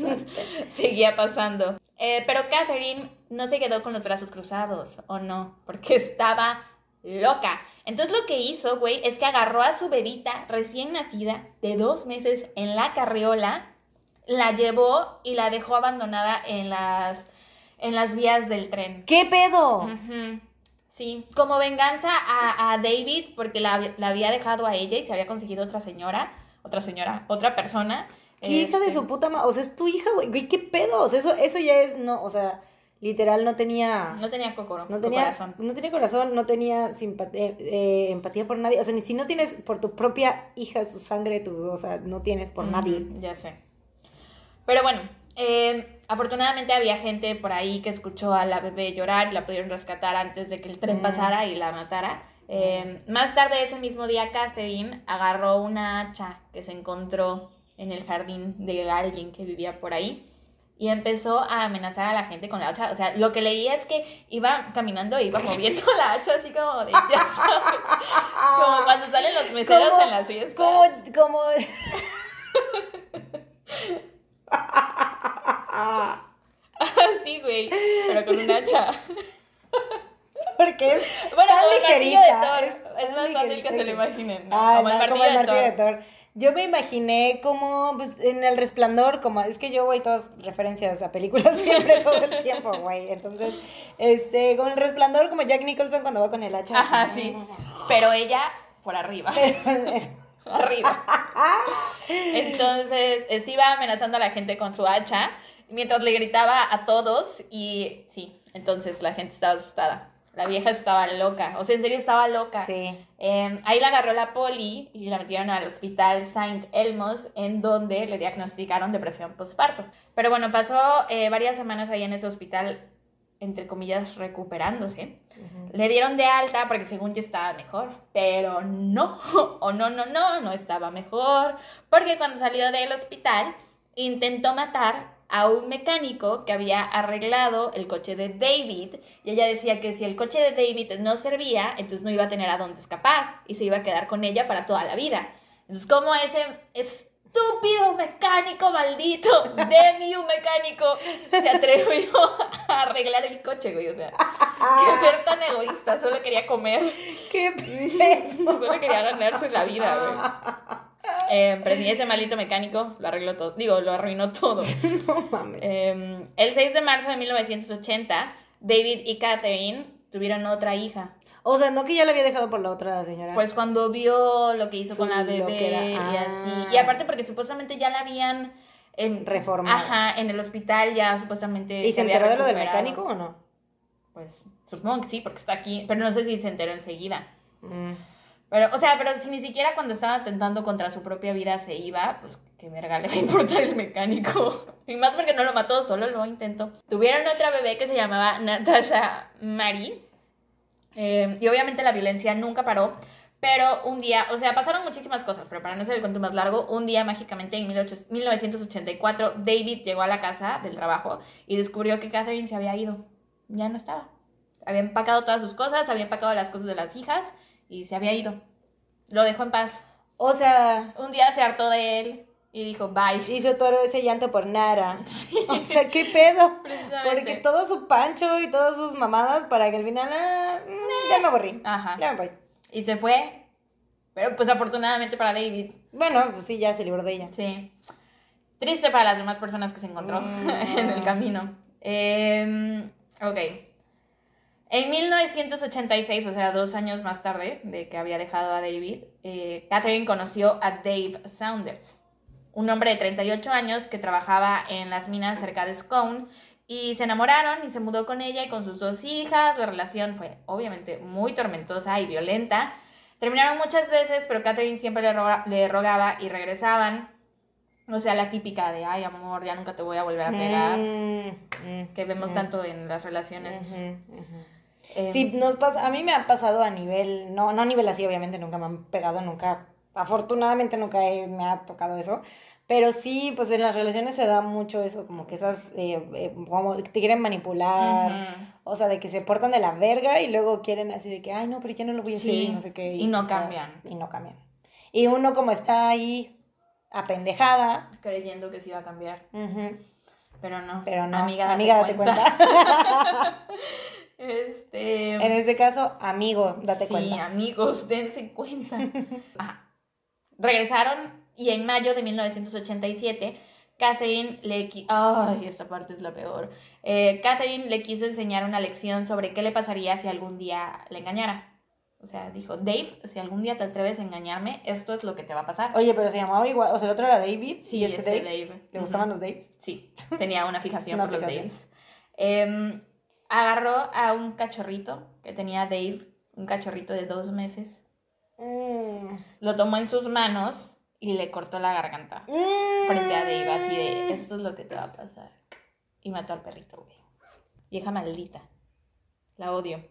[SPEAKER 2] seguía pasando. Eh, pero Catherine no se quedó con los brazos cruzados, ¿o no? Porque estaba loca. Entonces lo que hizo, güey, es que agarró a su bebita recién nacida de dos meses en la carriola, la llevó y la dejó abandonada en las, en las vías del tren.
[SPEAKER 1] ¿Qué pedo?
[SPEAKER 2] Sí, como venganza a, a David, porque la, la había dejado a ella y se había conseguido otra señora, otra señora, otra persona.
[SPEAKER 1] ¿Qué hija de
[SPEAKER 2] Este,
[SPEAKER 1] su puta madre? O sea, es tu hija, güey. ¿Qué pedo? O sea, eso, eso ya es, no, o sea, literal no tenía...
[SPEAKER 2] No tenía cocoro,
[SPEAKER 1] No tenía,
[SPEAKER 2] corazón.
[SPEAKER 1] no tenía corazón, no tenía simpatía, eh, empatía por nadie. O sea, ni si no tienes por tu propia hija, su sangre, tu, o sea, no tienes por nadie.
[SPEAKER 2] Ya sé. Pero bueno, eh, afortunadamente había gente por ahí que escuchó a la bebé llorar y la pudieron rescatar antes de que el tren
[SPEAKER 1] Mm.
[SPEAKER 2] pasara y la matara. Eh, más tarde ese mismo día, Catherine agarró una hacha que se encontró en el jardín de alguien que vivía por ahí y empezó a amenazar a la gente con la hacha. O sea, lo que leía es que iba caminando e iba moviendo la hacha así como de, ya sabes, como cuando salen los meseros
[SPEAKER 1] Como-
[SPEAKER 2] en las fiestas.
[SPEAKER 1] Como, como...
[SPEAKER 2] Sí, güey, pero con un hacha.
[SPEAKER 1] Porque es
[SPEAKER 2] Bueno,
[SPEAKER 1] tan
[SPEAKER 2] el de. Thor.
[SPEAKER 1] es
[SPEAKER 2] más fácil que se lo imaginen. ¿no?
[SPEAKER 1] Ah,
[SPEAKER 2] como, el
[SPEAKER 1] no,
[SPEAKER 2] martillo
[SPEAKER 1] como el
[SPEAKER 2] de
[SPEAKER 1] martillo de
[SPEAKER 2] Thor.
[SPEAKER 1] Thor. Yo me imaginé como pues, en el resplandor, como es que yo voy todas referencias a películas siempre todo el tiempo, güey. Entonces, este, con el resplandor como Jack Nicholson cuando va con el hacha.
[SPEAKER 2] Ajá, sí. Pero ella por arriba. arriba. Entonces, eh, se iba amenazando a la gente con su hacha mientras le gritaba a todos y sí, entonces la gente estaba asustada. La vieja estaba loca, o sea, en serio estaba loca.
[SPEAKER 1] Sí.
[SPEAKER 2] Eh, ahí la agarró la poli y la metieron al hospital Saint Elmos, en donde le diagnosticaron depresión postparto. Pero bueno, pasó eh, varias semanas ahí en ese hospital, entre comillas, recuperándose. Le dieron de alta porque según ya estaba mejor, pero no, o no, no, no, no estaba mejor, porque cuando salió del hospital intentó matar a un mecánico que había arreglado el coche de David y ella decía que si el coche de David no servía, entonces no iba a tener a dónde escapar y se iba a quedar con ella para toda la vida. Entonces, como ese estúpido mecánico maldito, Demi, un mecánico, se atrevió a arreglar el coche, güey? O sea, que ser tan egoísta, solo quería comer,
[SPEAKER 1] ¡Qué
[SPEAKER 2] solo quería ganarse la vida, güey. Eh, ese malito mecánico lo arregló todo. Digo, lo arruinó todo.
[SPEAKER 1] no mames.
[SPEAKER 2] Eh, el 6 de marzo de 1980, David y Catherine tuvieron otra hija.
[SPEAKER 1] O sea, no que ya la había dejado por la otra señora.
[SPEAKER 2] Pues cuando vio lo que hizo con la
[SPEAKER 1] lo
[SPEAKER 2] bebé y
[SPEAKER 1] ah.
[SPEAKER 2] así. Y aparte porque supuestamente ya la habían... em,
[SPEAKER 1] Reformado.
[SPEAKER 2] Ajá, en el hospital ya supuestamente...
[SPEAKER 1] ¿Y se enteró de lo del mecánico o no?
[SPEAKER 2] Pues supongo que sí, porque está aquí. Pero no sé si se enteró enseguida.
[SPEAKER 1] Mm.
[SPEAKER 2] Pero, o sea, pero si ni siquiera cuando estaba atentando contra su propia vida se iba, pues qué verga le va a importar el mecánico. Y más porque no lo mató, solo lo intentó. Tuvieron otra bebé que se llamaba Natasha Mari. Eh, y obviamente la violencia nunca paró. Pero un día, o sea, pasaron muchísimas cosas, pero para no ser el cuento más largo, un día mágicamente en 18 1984 David llegó a la casa del trabajo y descubrió que Catherine se había ido. Ya no estaba. Había empacado todas sus cosas, había empacado las cosas de las hijas y se había ido. Lo dejó en paz.
[SPEAKER 1] O sea,
[SPEAKER 2] Un día se hartó de él y dijo, bye.
[SPEAKER 1] hizo todo ese llanto por nada. O sea, ¿qué pedo? Porque todo su pancho y todas sus mamadas para que al final, ah, mm, ya me aburrí.
[SPEAKER 2] Ajá.
[SPEAKER 1] Ya me voy.
[SPEAKER 2] Y se fue. Pero pues afortunadamente para David,
[SPEAKER 1] Bueno, pues sí, ya se libró de ella.
[SPEAKER 2] sí. Triste para las demás personas que se encontró
[SPEAKER 1] Mm.
[SPEAKER 2] en el camino. Em, ok. En 1986, o sea, dos años más tarde de que había dejado a David, eh, Catherine conoció a Dave Saunders, un hombre de 38 años que trabajaba en las minas cerca de Scone, y se enamoraron y se mudó con ella y con sus dos hijas. La relación fue obviamente muy tormentosa y violenta. Terminaron muchas veces, pero Catherine siempre le, roga- le rogaba y regresaban. O sea, la típica de, ay amor, ya nunca te voy a volver a pegar,
[SPEAKER 1] Mm, mm,
[SPEAKER 2] que vemos
[SPEAKER 1] mm,
[SPEAKER 2] tanto en las relaciones. eh,
[SPEAKER 1] Sí, nos pasa, a mí me ha pasado a nivel, no, no a nivel así, obviamente nunca me han pegado, nunca, afortunadamente nunca he- me ha tocado eso, pero sí, pues en las relaciones se da mucho eso, como que esas, eh, eh, como te quieren manipular, o sea, de que se portan de la verga y luego quieren así de que, ay, no, pero ya no lo voy a hacer
[SPEAKER 2] Sí,
[SPEAKER 1] y no sé qué.
[SPEAKER 2] y no
[SPEAKER 1] sea,
[SPEAKER 2] cambian.
[SPEAKER 1] y no cambian. Y uno como está ahí, apendejada,
[SPEAKER 2] creyendo que se iba a cambiar, pero no.
[SPEAKER 1] pero no,
[SPEAKER 2] Amiga,
[SPEAKER 1] amiga,
[SPEAKER 2] date,
[SPEAKER 1] date
[SPEAKER 2] cuenta.
[SPEAKER 1] cuenta.
[SPEAKER 2] este.
[SPEAKER 1] en este caso, amigo, date
[SPEAKER 2] sí,
[SPEAKER 1] cuenta.
[SPEAKER 2] amigos, dense cuenta. Ajá. Regresaron y en mayo de 1987, Catherine le... Ay, esta parte es la peor. Eh, Catherine le quiso enseñar una lección sobre qué le pasaría si algún día le engañara. O sea, dijo, Dave, si algún día te atreves a engañarme, esto es lo que te va a pasar.
[SPEAKER 1] Oye, pero se llamaba igual, o sea, el otro era David.
[SPEAKER 2] sí,
[SPEAKER 1] y este
[SPEAKER 2] este
[SPEAKER 1] Dave.
[SPEAKER 2] Dave.
[SPEAKER 1] ¿Le gustaban los Daves?
[SPEAKER 2] Sí, tenía una fijación
[SPEAKER 1] Una
[SPEAKER 2] por los. Daves. Em, agarró a un cachorrito que tenía Dave, un cachorrito de dos meses.
[SPEAKER 1] Mm.
[SPEAKER 2] Lo tomó en sus manos y le cortó la garganta frente a Dave, así de, esto es lo que te va a pasar. Y mató al perrito, güey. Vieja maldita. La odio.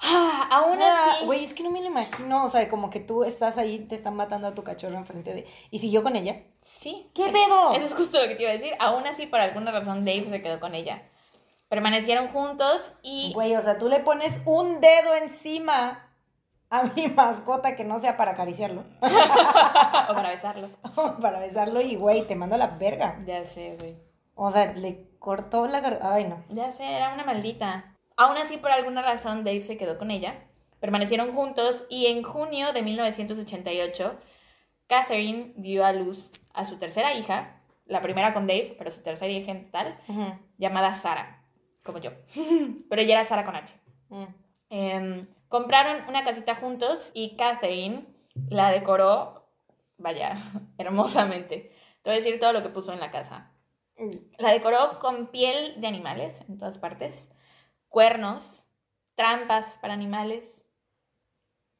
[SPEAKER 2] Ah, aún
[SPEAKER 1] Ah,
[SPEAKER 2] así...
[SPEAKER 1] Güey, es que no me lo imagino. O sea, como que tú estás ahí, te están matando a tu cachorro enfrente de. ¿Y siguió con ella?
[SPEAKER 2] Sí.
[SPEAKER 1] ¿Qué pedo?
[SPEAKER 2] Eso es justo lo que te iba a decir. Aún así, por alguna razón, Dave se quedó con ella. Permanecieron juntos y...
[SPEAKER 1] Güey, o sea, tú le pones un dedo encima a mi mascota que no sea para acariciarlo,
[SPEAKER 2] o para besarlo.
[SPEAKER 1] para besarlo y, güey, te mando a la verga.
[SPEAKER 2] Ya sé, güey.
[SPEAKER 1] O sea, le cortó la garganta. Ay, no.
[SPEAKER 2] Ya sé, era una maldita. Aún así, por alguna razón, Dave se quedó con ella. Permanecieron juntos y en junio de 1988, Catherine dio a luz a su tercera hija, la primera con Dave, pero su tercera hija en
[SPEAKER 1] Ujú.
[SPEAKER 2] llamada Sara, como yo. Pero ella era Sara con H. Em, compraron una casita juntos y Catherine la decoró, vaya, hermosamente. Te voy a decir todo lo que puso en la casa. La decoró con piel de animales en todas partes, cuernos, trampas para animales,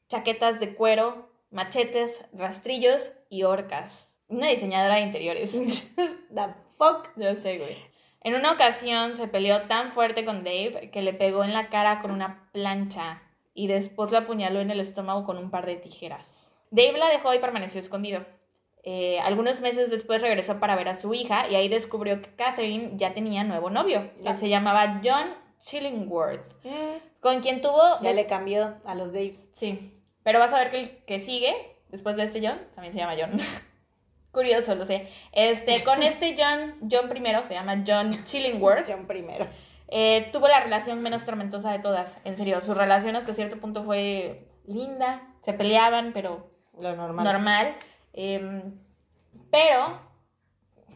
[SPEAKER 2] chaquetas de cuero, machetes, rastrillos y orcas. Una diseñadora de interiores.
[SPEAKER 1] The fuck.
[SPEAKER 2] Ya sé, güey. En una ocasión se peleó tan fuerte con Dave que le pegó en la cara con una plancha y después lo apuñaló en el estómago con un par de tijeras. Dave la dejó y permaneció escondido. Eh, algunos meses después regresó para ver a su hija y ahí descubrió que Catherine ya tenía nuevo novio, que se llamaba John Chillingworth,
[SPEAKER 1] Mm.
[SPEAKER 2] con quien tuvo...
[SPEAKER 1] Ya le cambió a los Daves.
[SPEAKER 2] Sí, pero vas a ver que el que sigue, después de este John, también se llama John. Curioso, lo sé. Este, con este John, John primero, se llama John Chillingworth,
[SPEAKER 1] John primero.
[SPEAKER 2] Eh, tuvo la relación menos tormentosa de todas. En serio, su relación hasta cierto punto fue linda. Se peleaban, pero
[SPEAKER 1] Lo normal.
[SPEAKER 2] normal. Em, pero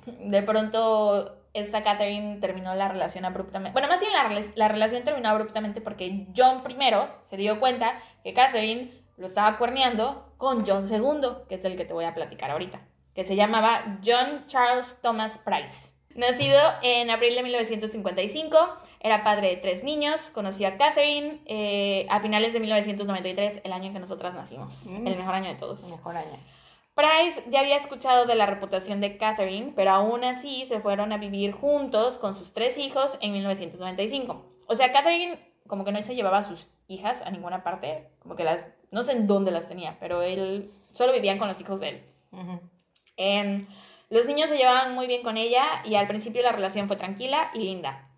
[SPEAKER 2] de pronto esta Catherine terminó la relación abruptamente. Bueno, más bien la, la, relación terminó abruptamente porque John primero se dio cuenta que Catherine lo estaba cuerneando con John II, que es el que te voy a platicar ahorita, que se llamaba John Charles Thomas Price. Nacido en abril de 1955, era padre de tres niños, conoció a Catherine eh, a finales de 1993, el año en que nosotras nacimos, mm. el mejor año de todos.
[SPEAKER 1] El mejor año.
[SPEAKER 2] Price ya había escuchado de la reputación de Catherine, pero aún así se fueron a vivir juntos con sus tres hijos en 1995. O sea, Catherine como que no se llevaba a sus hijas a ninguna parte, como que las, no sé en dónde las tenía, pero él solo vivían con los hijos de él. Em, los niños se llevaban muy bien con ella y al principio la relación fue tranquila y linda.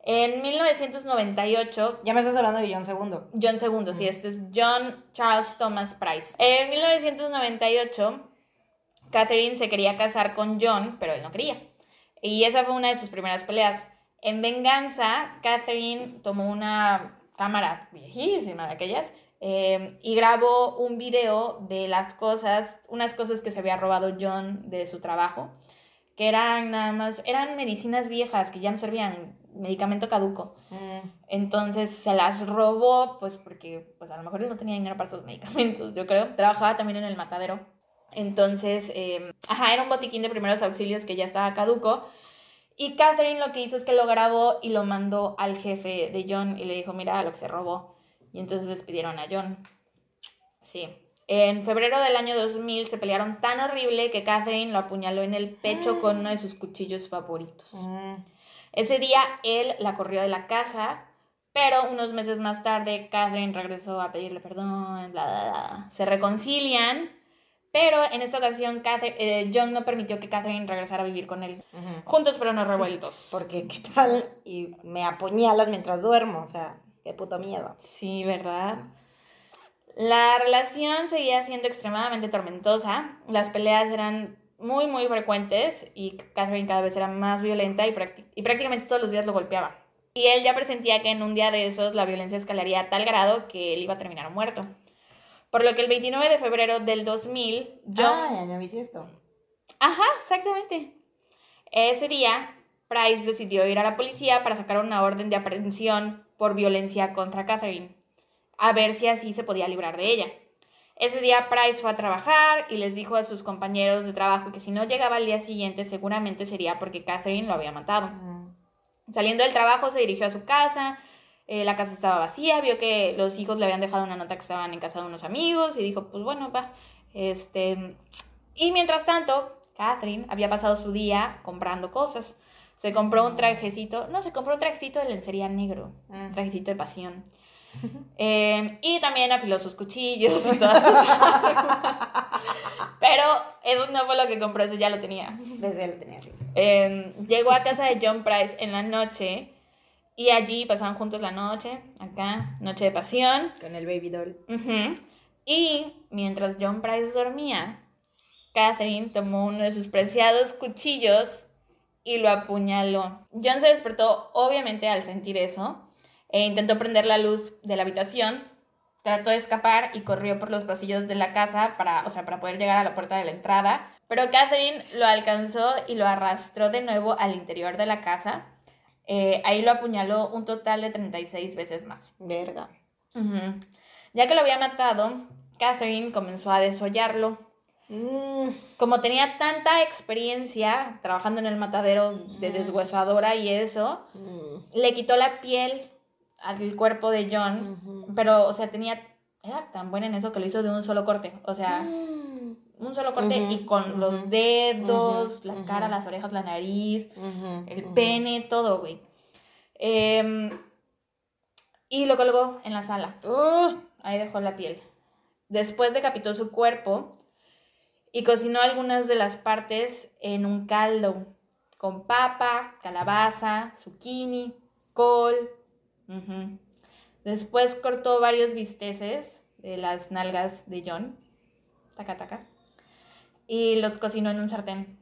[SPEAKER 2] En 1998...
[SPEAKER 1] Ya me estás hablando de John II.
[SPEAKER 2] John II, sí, este es John Charles Thomas Price. En 1998, Catherine se quería casar con John, pero él no quería. Y esa fue una de sus primeras peleas. En venganza, Catherine tomó una cámara viejísima de aquellas eh, y grabó un video de las cosas, unas cosas que se había robado John de su trabajo, que eran nada más, eran medicinas viejas que ya no servían, medicamento caduco. Mm. Entonces se las robó, pues porque pues a lo mejor él no tenía dinero para sus medicamentos, yo creo. Trabajaba también en el matadero. Entonces, eh, ajá, era un botiquín de primeros auxilios que ya estaba caduco. Y Catherine lo que hizo es que lo grabó y lo mandó al jefe de John y le dijo, mira lo que se robó. Y entonces despidieron a John. Sí. En febrero del año 2000 se pelearon tan horrible que Catherine lo apuñaló en el pecho con uno de sus cuchillos favoritos. Mm. Ese día él la corrió de la casa, pero unos meses más tarde Catherine regresó a pedirle perdón, bla, bla, bla. Se reconcilian pero en esta ocasión, eh, John no permitió que Catherine regresara a vivir con él. Juntos pero no revueltos.
[SPEAKER 1] Porque, ¿qué tal? Y me apuñalas mientras duermo. O sea, qué puto miedo.
[SPEAKER 2] Sí, ¿verdad? La relación seguía siendo extremadamente tormentosa. Las peleas eran muy, muy frecuentes y Catherine cada vez era más violenta y, y prácticamente todos los días lo golpeaba. Y él ya presentía que en un día de esos la violencia escalaría a tal grado que él iba a terminar muerto. Por lo que el 29 de febrero del 2000, John...
[SPEAKER 1] Ah, ya, ya esto.
[SPEAKER 2] Ajá, exactamente. Ese día, Price decidió ir a la policía para sacar una orden de aprehensión por violencia contra Catherine, a ver si así se podía librar de ella. Ese día Price fue a trabajar y les dijo a sus compañeros de trabajo que si no llegaba al día siguiente seguramente sería porque Catherine lo había matado. Mm. Saliendo del trabajo se dirigió a su casa, eh, la casa estaba vacía, vio que los hijos le habían dejado una nota que estaban en casa de unos amigos y dijo, pues bueno, va. Este... Y mientras tanto, Catherine había pasado su día comprando cosas. Se compró un trajecito, no, se compró un trajecito de lencería negro, un ah. trajecito de pasión. Em, y también afiló sus cuchillos y todas sus armas. Pero eso no fue lo que compró, eso ya lo tenía.
[SPEAKER 1] Desde lo tenía, sí.
[SPEAKER 2] Em, llegó a casa de John Price en la noche y allí pasaban juntos la noche, acá, noche de pasión.
[SPEAKER 1] Con el baby doll.
[SPEAKER 2] Y mientras John Price dormía, Catherine tomó uno de sus preciados cuchillos y lo apuñaló. John se despertó, obviamente, al sentir eso, e intentó prender la luz de la habitación. Trató de escapar y corrió por los pasillos de la casa para, o sea, para poder llegar a la puerta de la entrada. Pero Catherine lo alcanzó y lo arrastró de nuevo al interior de la casa eh, ahí lo apuñaló un total de 36 veces más.
[SPEAKER 1] Verga.
[SPEAKER 2] Ya que lo había matado, Catherine comenzó a desollarlo. Mm. Como tenía tanta experiencia trabajando en el matadero de deshuesadora y eso, mm. le quitó la piel al cuerpo de John, pero, o sea, tenía, era tan buena en eso que lo hizo de un solo corte, o sea, mm. un solo corte y con los dedos, la cara, las orejas, la nariz, el pene, todo, güey. Em, y lo colgó en la sala. ahí dejó la piel. Después decapitó su cuerpo y cocinó algunas de las partes en un caldo con papa, calabaza, zucchini, col. Después cortó varios bisteces de las nalgas de John. Taca, taca y los cocinó en un sartén.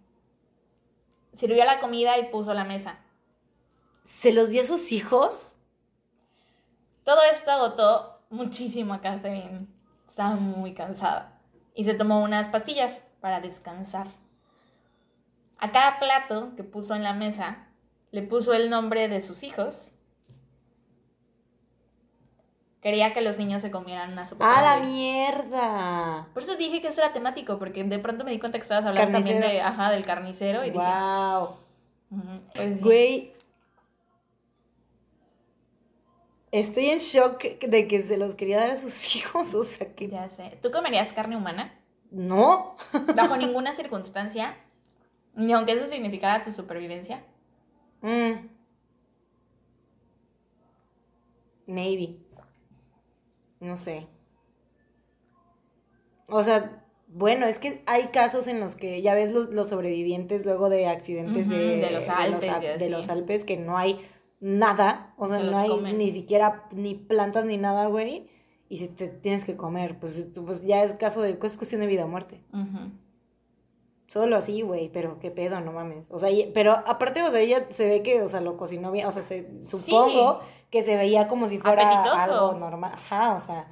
[SPEAKER 2] Sirvió la comida y puso la mesa.
[SPEAKER 1] ¿Se los dio a sus hijos?
[SPEAKER 2] Todo esto agotó muchísimo a Catherine. Estaba muy cansada. Y se tomó unas pastillas para descansar. A cada plato que puso en la mesa le puso el nombre de sus hijos. Quería que los niños se comieran una sopa.
[SPEAKER 1] ¡A la mierda!
[SPEAKER 2] Por eso dije que esto era temático, porque de pronto me di cuenta que estabas hablando también de, ajá, del carnicero y dije,
[SPEAKER 1] ¡Wow!
[SPEAKER 2] pues sí.
[SPEAKER 1] Güey. Estoy en shock de que se los quería dar a sus hijos. O sea, que.
[SPEAKER 2] Ya sé. ¿Tú comerías carne humana?
[SPEAKER 1] No.
[SPEAKER 2] Bajo ninguna circunstancia, ni aunque eso significara tu supervivencia.
[SPEAKER 1] Mm. Maybe. No sé. O sea, bueno, es que hay casos en los que ya ves los, los sobrevivientes luego de accidentes de,
[SPEAKER 2] de los Alpes
[SPEAKER 1] de los Alpes que no hay nada, o sea,
[SPEAKER 2] Se
[SPEAKER 1] no hay
[SPEAKER 2] comen.
[SPEAKER 1] ni siquiera ni plantas ni nada, güey, y si te tienes que comer, pues, pues ya es caso de, es cuestión de vida o muerte. Solo así, güey, pero qué pedo, no mames. O sea, y- pero aparte, o sea, ella se ve que, o sea, lo cocinó bien, o sea, se, supongo que se veía como si fuera
[SPEAKER 2] Apetitoso.
[SPEAKER 1] algo normal. Ajá, o sea,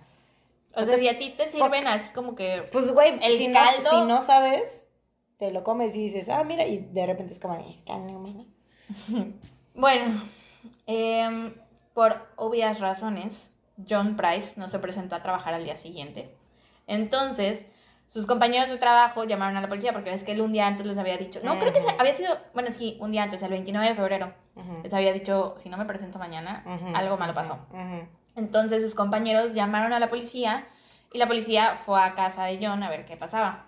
[SPEAKER 2] O sea, si a ti te sirven así como que...
[SPEAKER 1] pues, güey,
[SPEAKER 2] El
[SPEAKER 1] si,
[SPEAKER 2] caldo-
[SPEAKER 1] no, si no sabes, te lo comes y dices, ah, mira, y de repente es como, es carne humana.
[SPEAKER 2] Bueno, em, por obvias razones, John Price no se presentó a trabajar al día siguiente. Entonces, sus compañeros de trabajo llamaron a la policía porque es que él un día antes les había dicho, no, creo que se- había sido, bueno, sí, un día antes, el 29 de febrero,
[SPEAKER 1] Ujú,
[SPEAKER 2] les había dicho, si no me presento mañana,
[SPEAKER 1] ujú,
[SPEAKER 2] algo malo pasó. Entonces sus compañeros llamaron a la policía y la policía fue a casa de John a ver qué pasaba.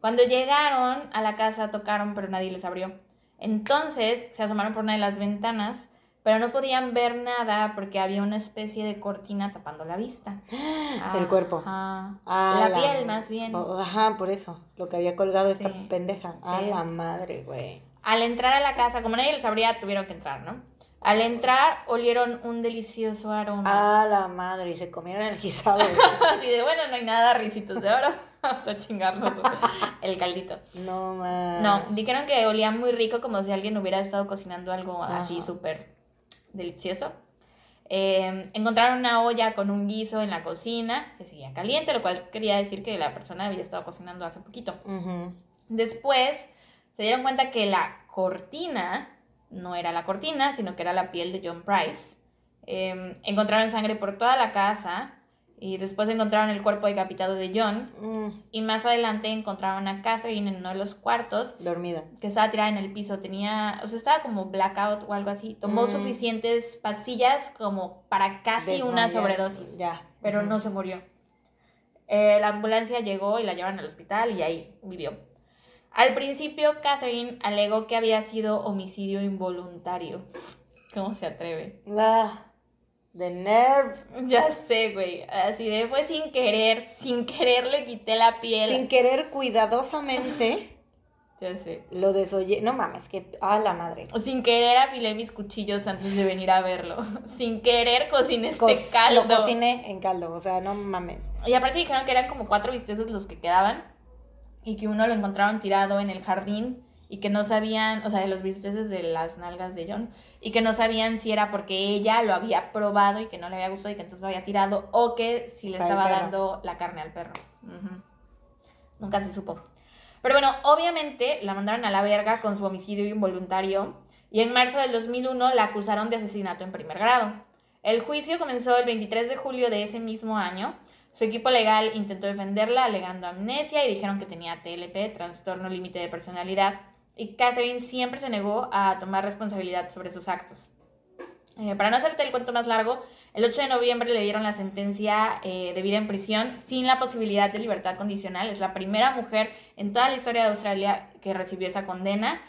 [SPEAKER 2] Cuando llegaron a la casa tocaron pero nadie les abrió. Entonces se asomaron por una de las ventanas pero no podían ver nada porque había una especie de cortina tapando la vista.
[SPEAKER 1] El cuerpo. Ah,
[SPEAKER 2] la, piel más bien.
[SPEAKER 1] Ajá, por eso, lo que había colgado esta
[SPEAKER 2] Sí,
[SPEAKER 1] pendeja. A
[SPEAKER 2] sí.
[SPEAKER 1] la madre, güey.
[SPEAKER 2] Al entrar a la casa, como nadie les abría, tuvieron que entrar, ¿no? Al entrar olieron un delicioso aroma.
[SPEAKER 1] A la madre, y se comieron el guisado.
[SPEAKER 2] Así de, bueno, no hay nada, risitos de oro. Vamos a chingarnos el caldito.
[SPEAKER 1] no mames.
[SPEAKER 2] No, dijeron que olía muy rico, como si alguien hubiera estado cocinando algo así súper delicioso. Eh, encontraron una olla con un guiso en la cocina que seguía caliente, lo cual quería decir que la persona había estado cocinando hace poquito. Después se dieron cuenta que la cortina no era la cortina, sino que era la piel de John Price. Eh, encontraron sangre por toda la casa y después encontraron el cuerpo decapitado de John.
[SPEAKER 1] Mm,
[SPEAKER 2] Y más adelante encontraron a Catherine en uno de los cuartos
[SPEAKER 1] dormida.
[SPEAKER 2] que estaba tirada en el piso. Tenía, o sea, estaba como blackout o algo así. Tomó
[SPEAKER 1] Mm.
[SPEAKER 2] suficientes pastillas como para casi una sobredosis
[SPEAKER 1] Ya.
[SPEAKER 2] pero no se murió. Eh, la ambulancia llegó y la llevaron al hospital y ahí vivió. Al principio, Catherine alegó que había sido homicidio involuntario. ¿Cómo se atreve?
[SPEAKER 1] Ah, the nerve.
[SPEAKER 2] Ya sé, güey. Así de fue sin querer, sin querer le quité la piel.
[SPEAKER 1] Sin querer cuidadosamente
[SPEAKER 2] Ya sé.
[SPEAKER 1] lo desoye. No mames, que. A la madre.
[SPEAKER 2] Sin querer afilé mis cuchillos antes de venir a verlo. Sin querer cociné este
[SPEAKER 1] Co-
[SPEAKER 2] caldo.
[SPEAKER 1] Lo cociné en caldo, o sea, no mames.
[SPEAKER 2] Y aparte dijeron que eran como cuatro bisteces los que quedaban y que uno lo encontraron tirado en el jardín y que no sabían, o sea, de los bisteces de las nalgas de John, y que no sabían si era porque ella lo había probado y que no le había gustado y que entonces lo había tirado o que si le
[SPEAKER 1] Para
[SPEAKER 2] estaba dando la carne al perro. Nunca se supo. Pero bueno, obviamente la mandaron a la verga con su homicidio involuntario y en marzo del 2001 la acusaron de asesinato en primer grado. El juicio comenzó el 23 de julio de ese mismo año. Su equipo legal intentó defenderla alegando amnesia y dijeron que tenía TLP, trastorno límite de personalidad, y Catherine siempre se negó a tomar responsabilidad sobre sus actos. Eh, para no hacerte el cuento más largo, el 8 de noviembre le dieron la sentencia eh, de vida en prisión sin la posibilidad de libertad condicional. Es la primera mujer en toda la historia de Australia que recibió esa condena.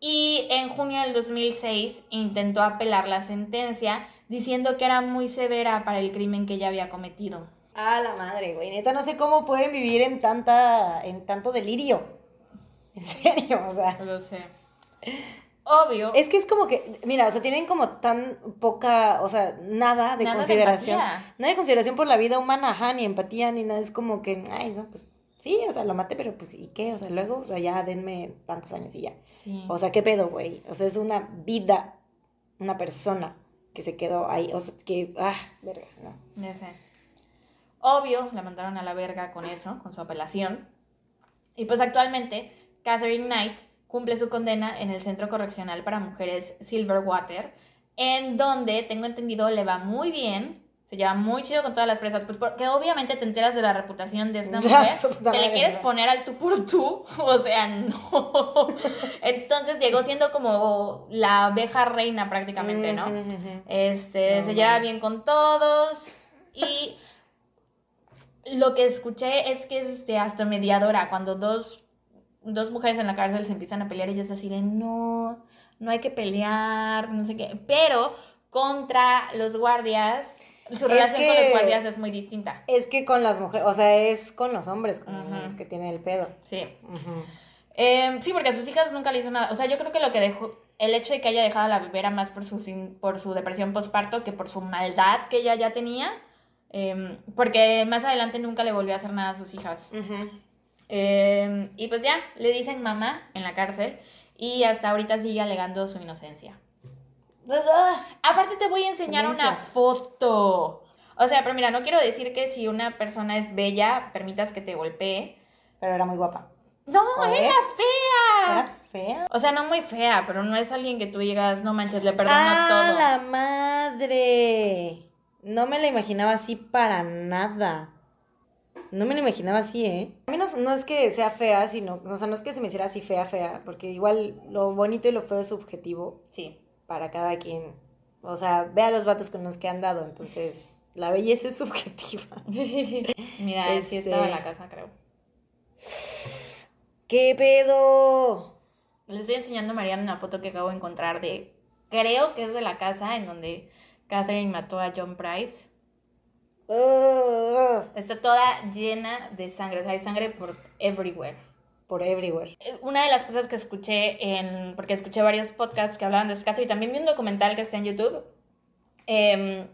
[SPEAKER 2] Y en junio del 2006 intentó apelar la sentencia diciendo que era muy severa para el crimen que ella había cometido.
[SPEAKER 1] A la madre, güey. Neta, no sé cómo pueden vivir en tanta. en tanto delirio. En serio, o sea.
[SPEAKER 2] Lo sé. Obvio.
[SPEAKER 1] Es que es como que, mira, o sea, tienen como tan poca, o sea, nada de
[SPEAKER 2] Nada de
[SPEAKER 1] consideración.
[SPEAKER 2] empatía.
[SPEAKER 1] nada de consideración por la vida humana, ajá, ni empatía, ni nada. Es como que, ay, no, pues sí, o sea, lo maté, pero pues, ¿y qué? O sea, luego, o sea, ya denme tantos años y ya.
[SPEAKER 2] Sí.
[SPEAKER 1] O sea, ¿qué pedo, güey? O sea, es una vida, una persona que se quedó ahí. O sea, que, ah, verga, no.
[SPEAKER 2] Ya sé. Obvio, la mandaron a la verga con eso, con su apelación. Y pues actualmente Catherine Knight cumple su condena en el Centro Correccional para Mujeres Silverwater, en donde tengo entendido le va muy bien, se lleva muy chido con todas las presas, pues porque obviamente te enteras de la reputación de esta mujer, que le quieres poner al tú por tú, o sea, no. Entonces llegó siendo como la abeja reina prácticamente, ¿no? Este,
[SPEAKER 1] No,
[SPEAKER 2] se lleva bien con todos y lo que escuché es que es este, hasta mediadora, cuando dos, dos mujeres en la cárcel se empiezan a pelear, ella es así de no, no hay que pelear, no sé qué, pero contra los guardias, su relación con los guardias es muy distinta.
[SPEAKER 1] Es que con las mujeres, o sea, es con los hombres con
[SPEAKER 2] Ujú.
[SPEAKER 1] los que tienen el pedo.
[SPEAKER 2] Sí. Eh, sí, porque a sus hijas nunca le hizo nada. O sea, yo creo que lo que dejó, el hecho de que haya dejado a la bebé era más por su, por su depresión postparto que por su maldad que ella ya tenía. Eh, porque más adelante nunca le volvió a hacer nada a sus hijas. Eh, y pues ya, le dicen mamá en la cárcel y hasta ahorita sigue alegando su inocencia. Aparte te voy a enseñar una foto. O sea, pero mira, no quiero decir que si una persona es bella, permitas que te golpee.
[SPEAKER 1] Pero era muy guapa.
[SPEAKER 2] No,
[SPEAKER 1] ¿Pues?
[SPEAKER 2] era fea.
[SPEAKER 1] Era fea.
[SPEAKER 2] O sea, no muy fea, pero no es alguien que tú digas, no manches, le perdono
[SPEAKER 1] ¡Ah,
[SPEAKER 2] todo.
[SPEAKER 1] la madre! No me la imaginaba así para nada. No me la imaginaba así, ¿eh? A mí no, no es que sea fea, sino, o sea, no es que se me hiciera así fea, fea, porque igual lo bonito y lo feo es subjetivo
[SPEAKER 2] Sí.
[SPEAKER 1] para cada quien. O sea, ve a los vatos con los que han dado, entonces la belleza es subjetiva.
[SPEAKER 2] Mira, sí
[SPEAKER 1] Este-
[SPEAKER 2] estaba en la casa, creo.
[SPEAKER 1] ¿Qué pedo?
[SPEAKER 2] Les estoy enseñando a Mariana una foto que acabo de encontrar de, creo que es de la casa en donde Catherine mató a John Price. Está toda llena de sangre, o sea, hay sangre por everywhere.
[SPEAKER 1] por everywhere.
[SPEAKER 2] Eh, Una de las cosas que escuché en, porque escuché varios podcasts que hablaban de este caso y también vi un documental que está en YouTube, em,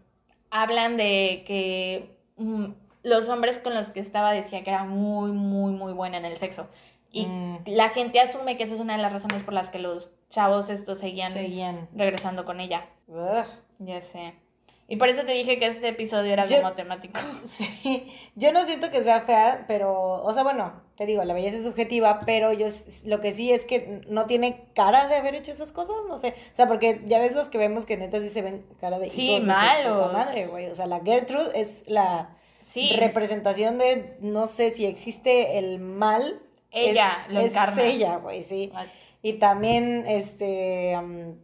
[SPEAKER 2] hablan de que mm, los hombres con los que estaba decía que era muy, muy, muy buena en el sexo. Y
[SPEAKER 1] Mm.
[SPEAKER 2] la gente asume que esa es una de las razones por las que los chavos estos seguían
[SPEAKER 1] Seguían.
[SPEAKER 2] regresando con ella.
[SPEAKER 1] Ugh.
[SPEAKER 2] Ya sé. Y por eso te dije que este episodio era
[SPEAKER 1] Yo-
[SPEAKER 2] como temático.
[SPEAKER 1] Sí, yo no siento que sea fea, pero, o sea, bueno, te digo, la belleza es subjetiva, pero yo lo que sí es que no tiene cara de haber hecho esas cosas, no sé, o sea, porque ya ves los que vemos que neta sí se ven cara de
[SPEAKER 2] Sí,
[SPEAKER 1] hijos de su
[SPEAKER 2] malos.
[SPEAKER 1] madre, güey, o sea, la Gertrude es la
[SPEAKER 2] Sí.
[SPEAKER 1] representación de, no sé si existe el mal.
[SPEAKER 2] Ella
[SPEAKER 1] es,
[SPEAKER 2] lo
[SPEAKER 1] es
[SPEAKER 2] encarna.
[SPEAKER 1] ella, güey, sí. Y también, este, um,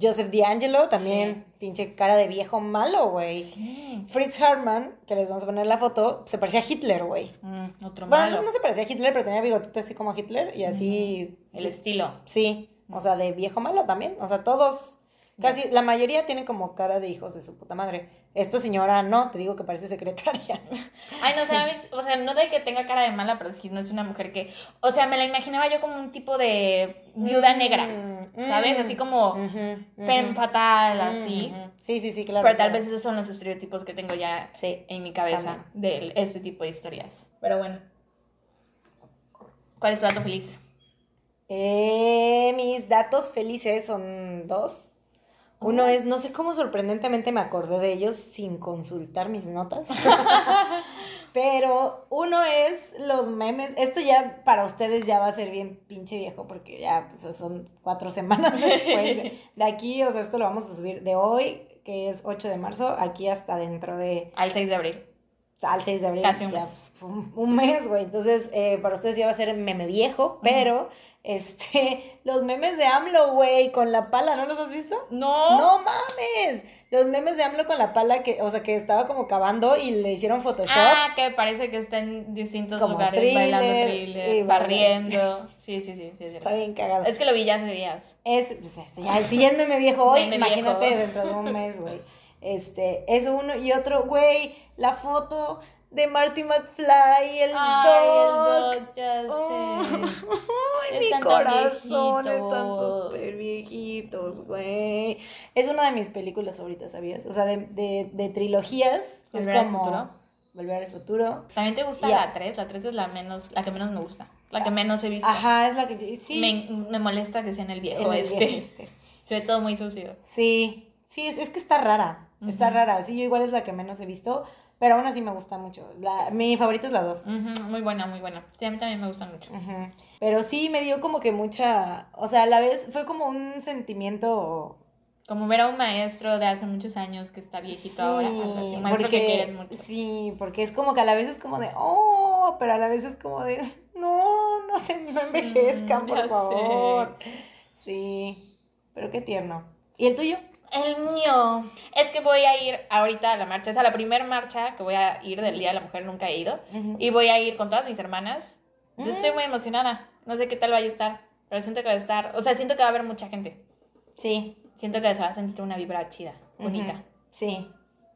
[SPEAKER 1] Joseph D'Angelo, también pinche cara de viejo malo, güey.
[SPEAKER 2] Sí.
[SPEAKER 1] Fritz Hartmann, que les vamos a poner la foto, se parecía a Hitler, güey.
[SPEAKER 2] Mm, otro
[SPEAKER 1] Bueno,
[SPEAKER 2] malo.
[SPEAKER 1] no, no se parecía a Hitler, pero tenía bigotito así como Hitler y así.
[SPEAKER 2] El estilo.
[SPEAKER 1] Sí, o sea, de viejo malo también. O sea, todos, casi, la mayoría tienen como cara de hijos de su puta madre. Esta señora no, te digo que parece secretaria.
[SPEAKER 2] Ay, no, sabes, o sea, no de que tenga cara de mala, pero sí no es una mujer que, o sea, me la imaginaba yo como un tipo de viuda negra,
[SPEAKER 1] Mm,
[SPEAKER 2] ¿sabes?
[SPEAKER 1] mm,
[SPEAKER 2] Así como
[SPEAKER 1] ujú, ujú,
[SPEAKER 2] femme fatal, así.
[SPEAKER 1] ujú. Sí, sí, sí, claro.
[SPEAKER 2] Pero tal
[SPEAKER 1] claro.
[SPEAKER 2] vez esos son los estereotipos que tengo ya
[SPEAKER 1] Sí.
[SPEAKER 2] en mi cabeza
[SPEAKER 1] También.
[SPEAKER 2] de este tipo de historias. Pero bueno. ¿Cuál es tu dato feliz?
[SPEAKER 1] Eh, mis datos felices son dos. Uno es, no sé cómo sorprendentemente me acordé de ellos sin consultar mis notas. Pero uno es los memes. Esto ya para ustedes ya va a ser bien pinche viejo porque ya pues, son cuatro semanas después de, de aquí. O sea, esto lo vamos a subir de hoy, que es 8 de marzo, aquí hasta dentro de
[SPEAKER 2] Al 6 de abril.
[SPEAKER 1] al 6 de abril.
[SPEAKER 2] Casi un
[SPEAKER 1] ya,
[SPEAKER 2] mes.
[SPEAKER 1] pues, un, un mes, güey. Entonces, eh, para ustedes ya va a ser meme viejo, pero este, los memes de AMLO, güey, con la pala, ¿no los has visto?
[SPEAKER 2] No.
[SPEAKER 1] No mames. Los memes de AMLO con la pala que, o sea, que estaba como cavando y le hicieron Photoshop.
[SPEAKER 2] Ah, que parece que está en distintos
[SPEAKER 1] Como
[SPEAKER 2] lugares
[SPEAKER 1] thriller,
[SPEAKER 2] bailando thriller, barriendo. Sí, sí, sí, sí, es.
[SPEAKER 1] Está bien cagado.
[SPEAKER 2] Es que lo vi ya hace días.
[SPEAKER 1] Es, pues, ya, si es meme viejo hoy,
[SPEAKER 2] Meme
[SPEAKER 1] imagínate
[SPEAKER 2] viejo.
[SPEAKER 1] dentro de un mes, güey. Este, es uno y otro, güey, la foto de Marty McFly, el
[SPEAKER 2] Ay,
[SPEAKER 1] dog.
[SPEAKER 2] el dog, ya
[SPEAKER 1] Oh,
[SPEAKER 2] sé.
[SPEAKER 1] Ay, mi
[SPEAKER 2] Están
[SPEAKER 1] corazón, están
[SPEAKER 2] viejitos.
[SPEAKER 1] súper viejitos, güey. Es una de mis películas favoritas, ¿sabías? O sea, de, de, de trilogías. Es
[SPEAKER 2] ¿Volver al
[SPEAKER 1] como
[SPEAKER 2] futuro?
[SPEAKER 1] Volver al futuro.
[SPEAKER 2] ¿También te gusta
[SPEAKER 1] Ya.
[SPEAKER 2] la 3? La 3 es la menos, la que menos me gusta. La que menos he visto.
[SPEAKER 1] Ajá, es la que sí.
[SPEAKER 2] Me, me molesta que sea en el viejo
[SPEAKER 1] en el
[SPEAKER 2] este.
[SPEAKER 1] este.
[SPEAKER 2] Se ve todo muy sucio.
[SPEAKER 1] Sí, sí, es, es que está rara. Está rara. Sí, yo igual es la que menos he visto, pero aún así me gusta mucho. La, mi favorita es la 2.
[SPEAKER 2] Ujú, Muy buena, muy buena. Sí, a mí también me gustan mucho.
[SPEAKER 1] Pero sí me dio como que mucha, o sea, a la vez fue como un sentimiento
[SPEAKER 2] Como ver a un maestro de hace muchos años que está viejito ahora. algo así. Un maestro que quieres mucho.
[SPEAKER 1] Sí, porque es como que a la vez es como de, oh, pero a la vez es como de, no, no se no envejezcan,
[SPEAKER 2] Mm,
[SPEAKER 1] por
[SPEAKER 2] sé.
[SPEAKER 1] favor. Sí, pero qué tierno. ¿Y el tuyo?
[SPEAKER 2] El mío. Es que voy a ir ahorita a la marcha. Es a la primera marcha que voy a ir del Día de la Mujer. Nunca he ido. Y voy a ir con todas mis hermanas. Yo
[SPEAKER 1] Mm.
[SPEAKER 2] estoy muy emocionada. No sé qué tal vaya a estar. Pero siento que va a estar. O sea, siento que va a haber mucha gente.
[SPEAKER 1] Sí.
[SPEAKER 2] Siento que se va a sentir una vibra chida, bonita.
[SPEAKER 1] Sí.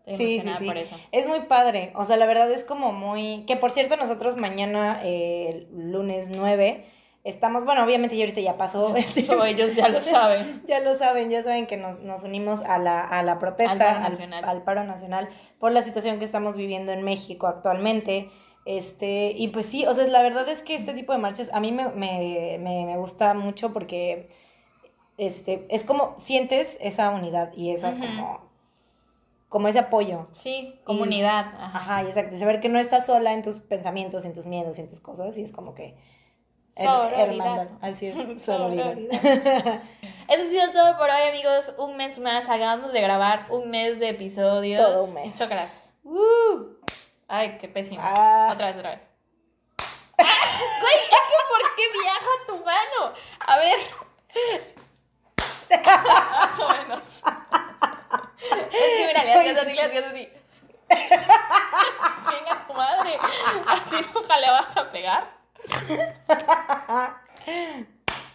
[SPEAKER 2] Estoy
[SPEAKER 1] Sí, sí, sí.
[SPEAKER 2] por eso.
[SPEAKER 1] Es muy padre. O sea, la verdad es como muy. Que por cierto, nosotros mañana, eh, lunes 9, estamos. Bueno, obviamente ya ahorita ya pasó.
[SPEAKER 2] Eso ellos ya lo saben.
[SPEAKER 1] Ya lo saben, ya saben que nos, nos unimos a la, a la protesta,
[SPEAKER 2] Al paro
[SPEAKER 1] al,
[SPEAKER 2] nacional.
[SPEAKER 1] al paro nacional, por la situación que estamos viviendo en México actualmente. Este, y pues sí, o sea, la verdad es que este tipo de marchas a mí me, me, me, me gusta mucho porque este, es como sientes esa unidad y esa como, como ese apoyo.
[SPEAKER 2] Sí, comunidad. Ajá.
[SPEAKER 1] Ajá, y exacto. y Saber que no estás sola en tus pensamientos, en tus miedos, en tus cosas, y es como que.
[SPEAKER 2] Sororidad.
[SPEAKER 1] Así es, sororidad.
[SPEAKER 2] Eso ha sido todo por hoy, amigos. Un mes más. Acabamos de grabar un mes de episodios.
[SPEAKER 1] Todo un mes.
[SPEAKER 2] Chócalas.
[SPEAKER 1] ¡Uh!
[SPEAKER 2] Ay, qué pésimo.
[SPEAKER 1] Ah.
[SPEAKER 2] Otra vez, otra vez. ¡Ah! Güey, es que ¿por qué viaja tu mano? A ver. Más o menos. Es que mira, le hacías así, le hacías así. Chinga tu madre. Así nunca le vas a pegar.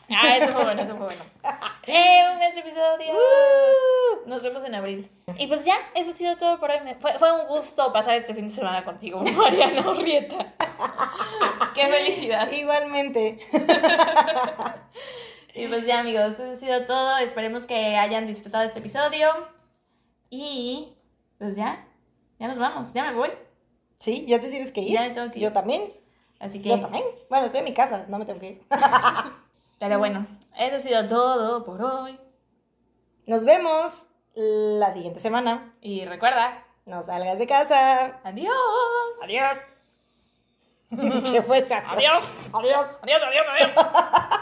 [SPEAKER 2] Ah, eso fue bueno, eso fue bueno. ¡Eh! Un de episodio. Nos vemos en abril. Y pues ya, eso ha sido todo por hoy. Fue, fue un gusto pasar este fin de semana contigo, Mariana Urrieta. ¡Qué felicidad!
[SPEAKER 1] Igualmente.
[SPEAKER 2] Y pues ya, amigos, eso ha sido todo. Esperemos que hayan disfrutado este episodio. Y pues ya, ya nos vamos. Ya me voy.
[SPEAKER 1] Sí, ya te tienes que ir.
[SPEAKER 2] Ya me tengo que ir.
[SPEAKER 1] Yo también.
[SPEAKER 2] Así que,
[SPEAKER 1] Yo también. Bueno, estoy en mi casa, no me tengo que ir.
[SPEAKER 2] pero bueno, eso ha sido todo por hoy.
[SPEAKER 1] Nos vemos la siguiente semana.
[SPEAKER 2] Y recuerda,
[SPEAKER 1] No salgas de casa.
[SPEAKER 2] adiós.
[SPEAKER 1] Adiós. ¿Qué fue esa?
[SPEAKER 2] Adiós.
[SPEAKER 1] Adiós.
[SPEAKER 2] Adiós, adiós, adiós.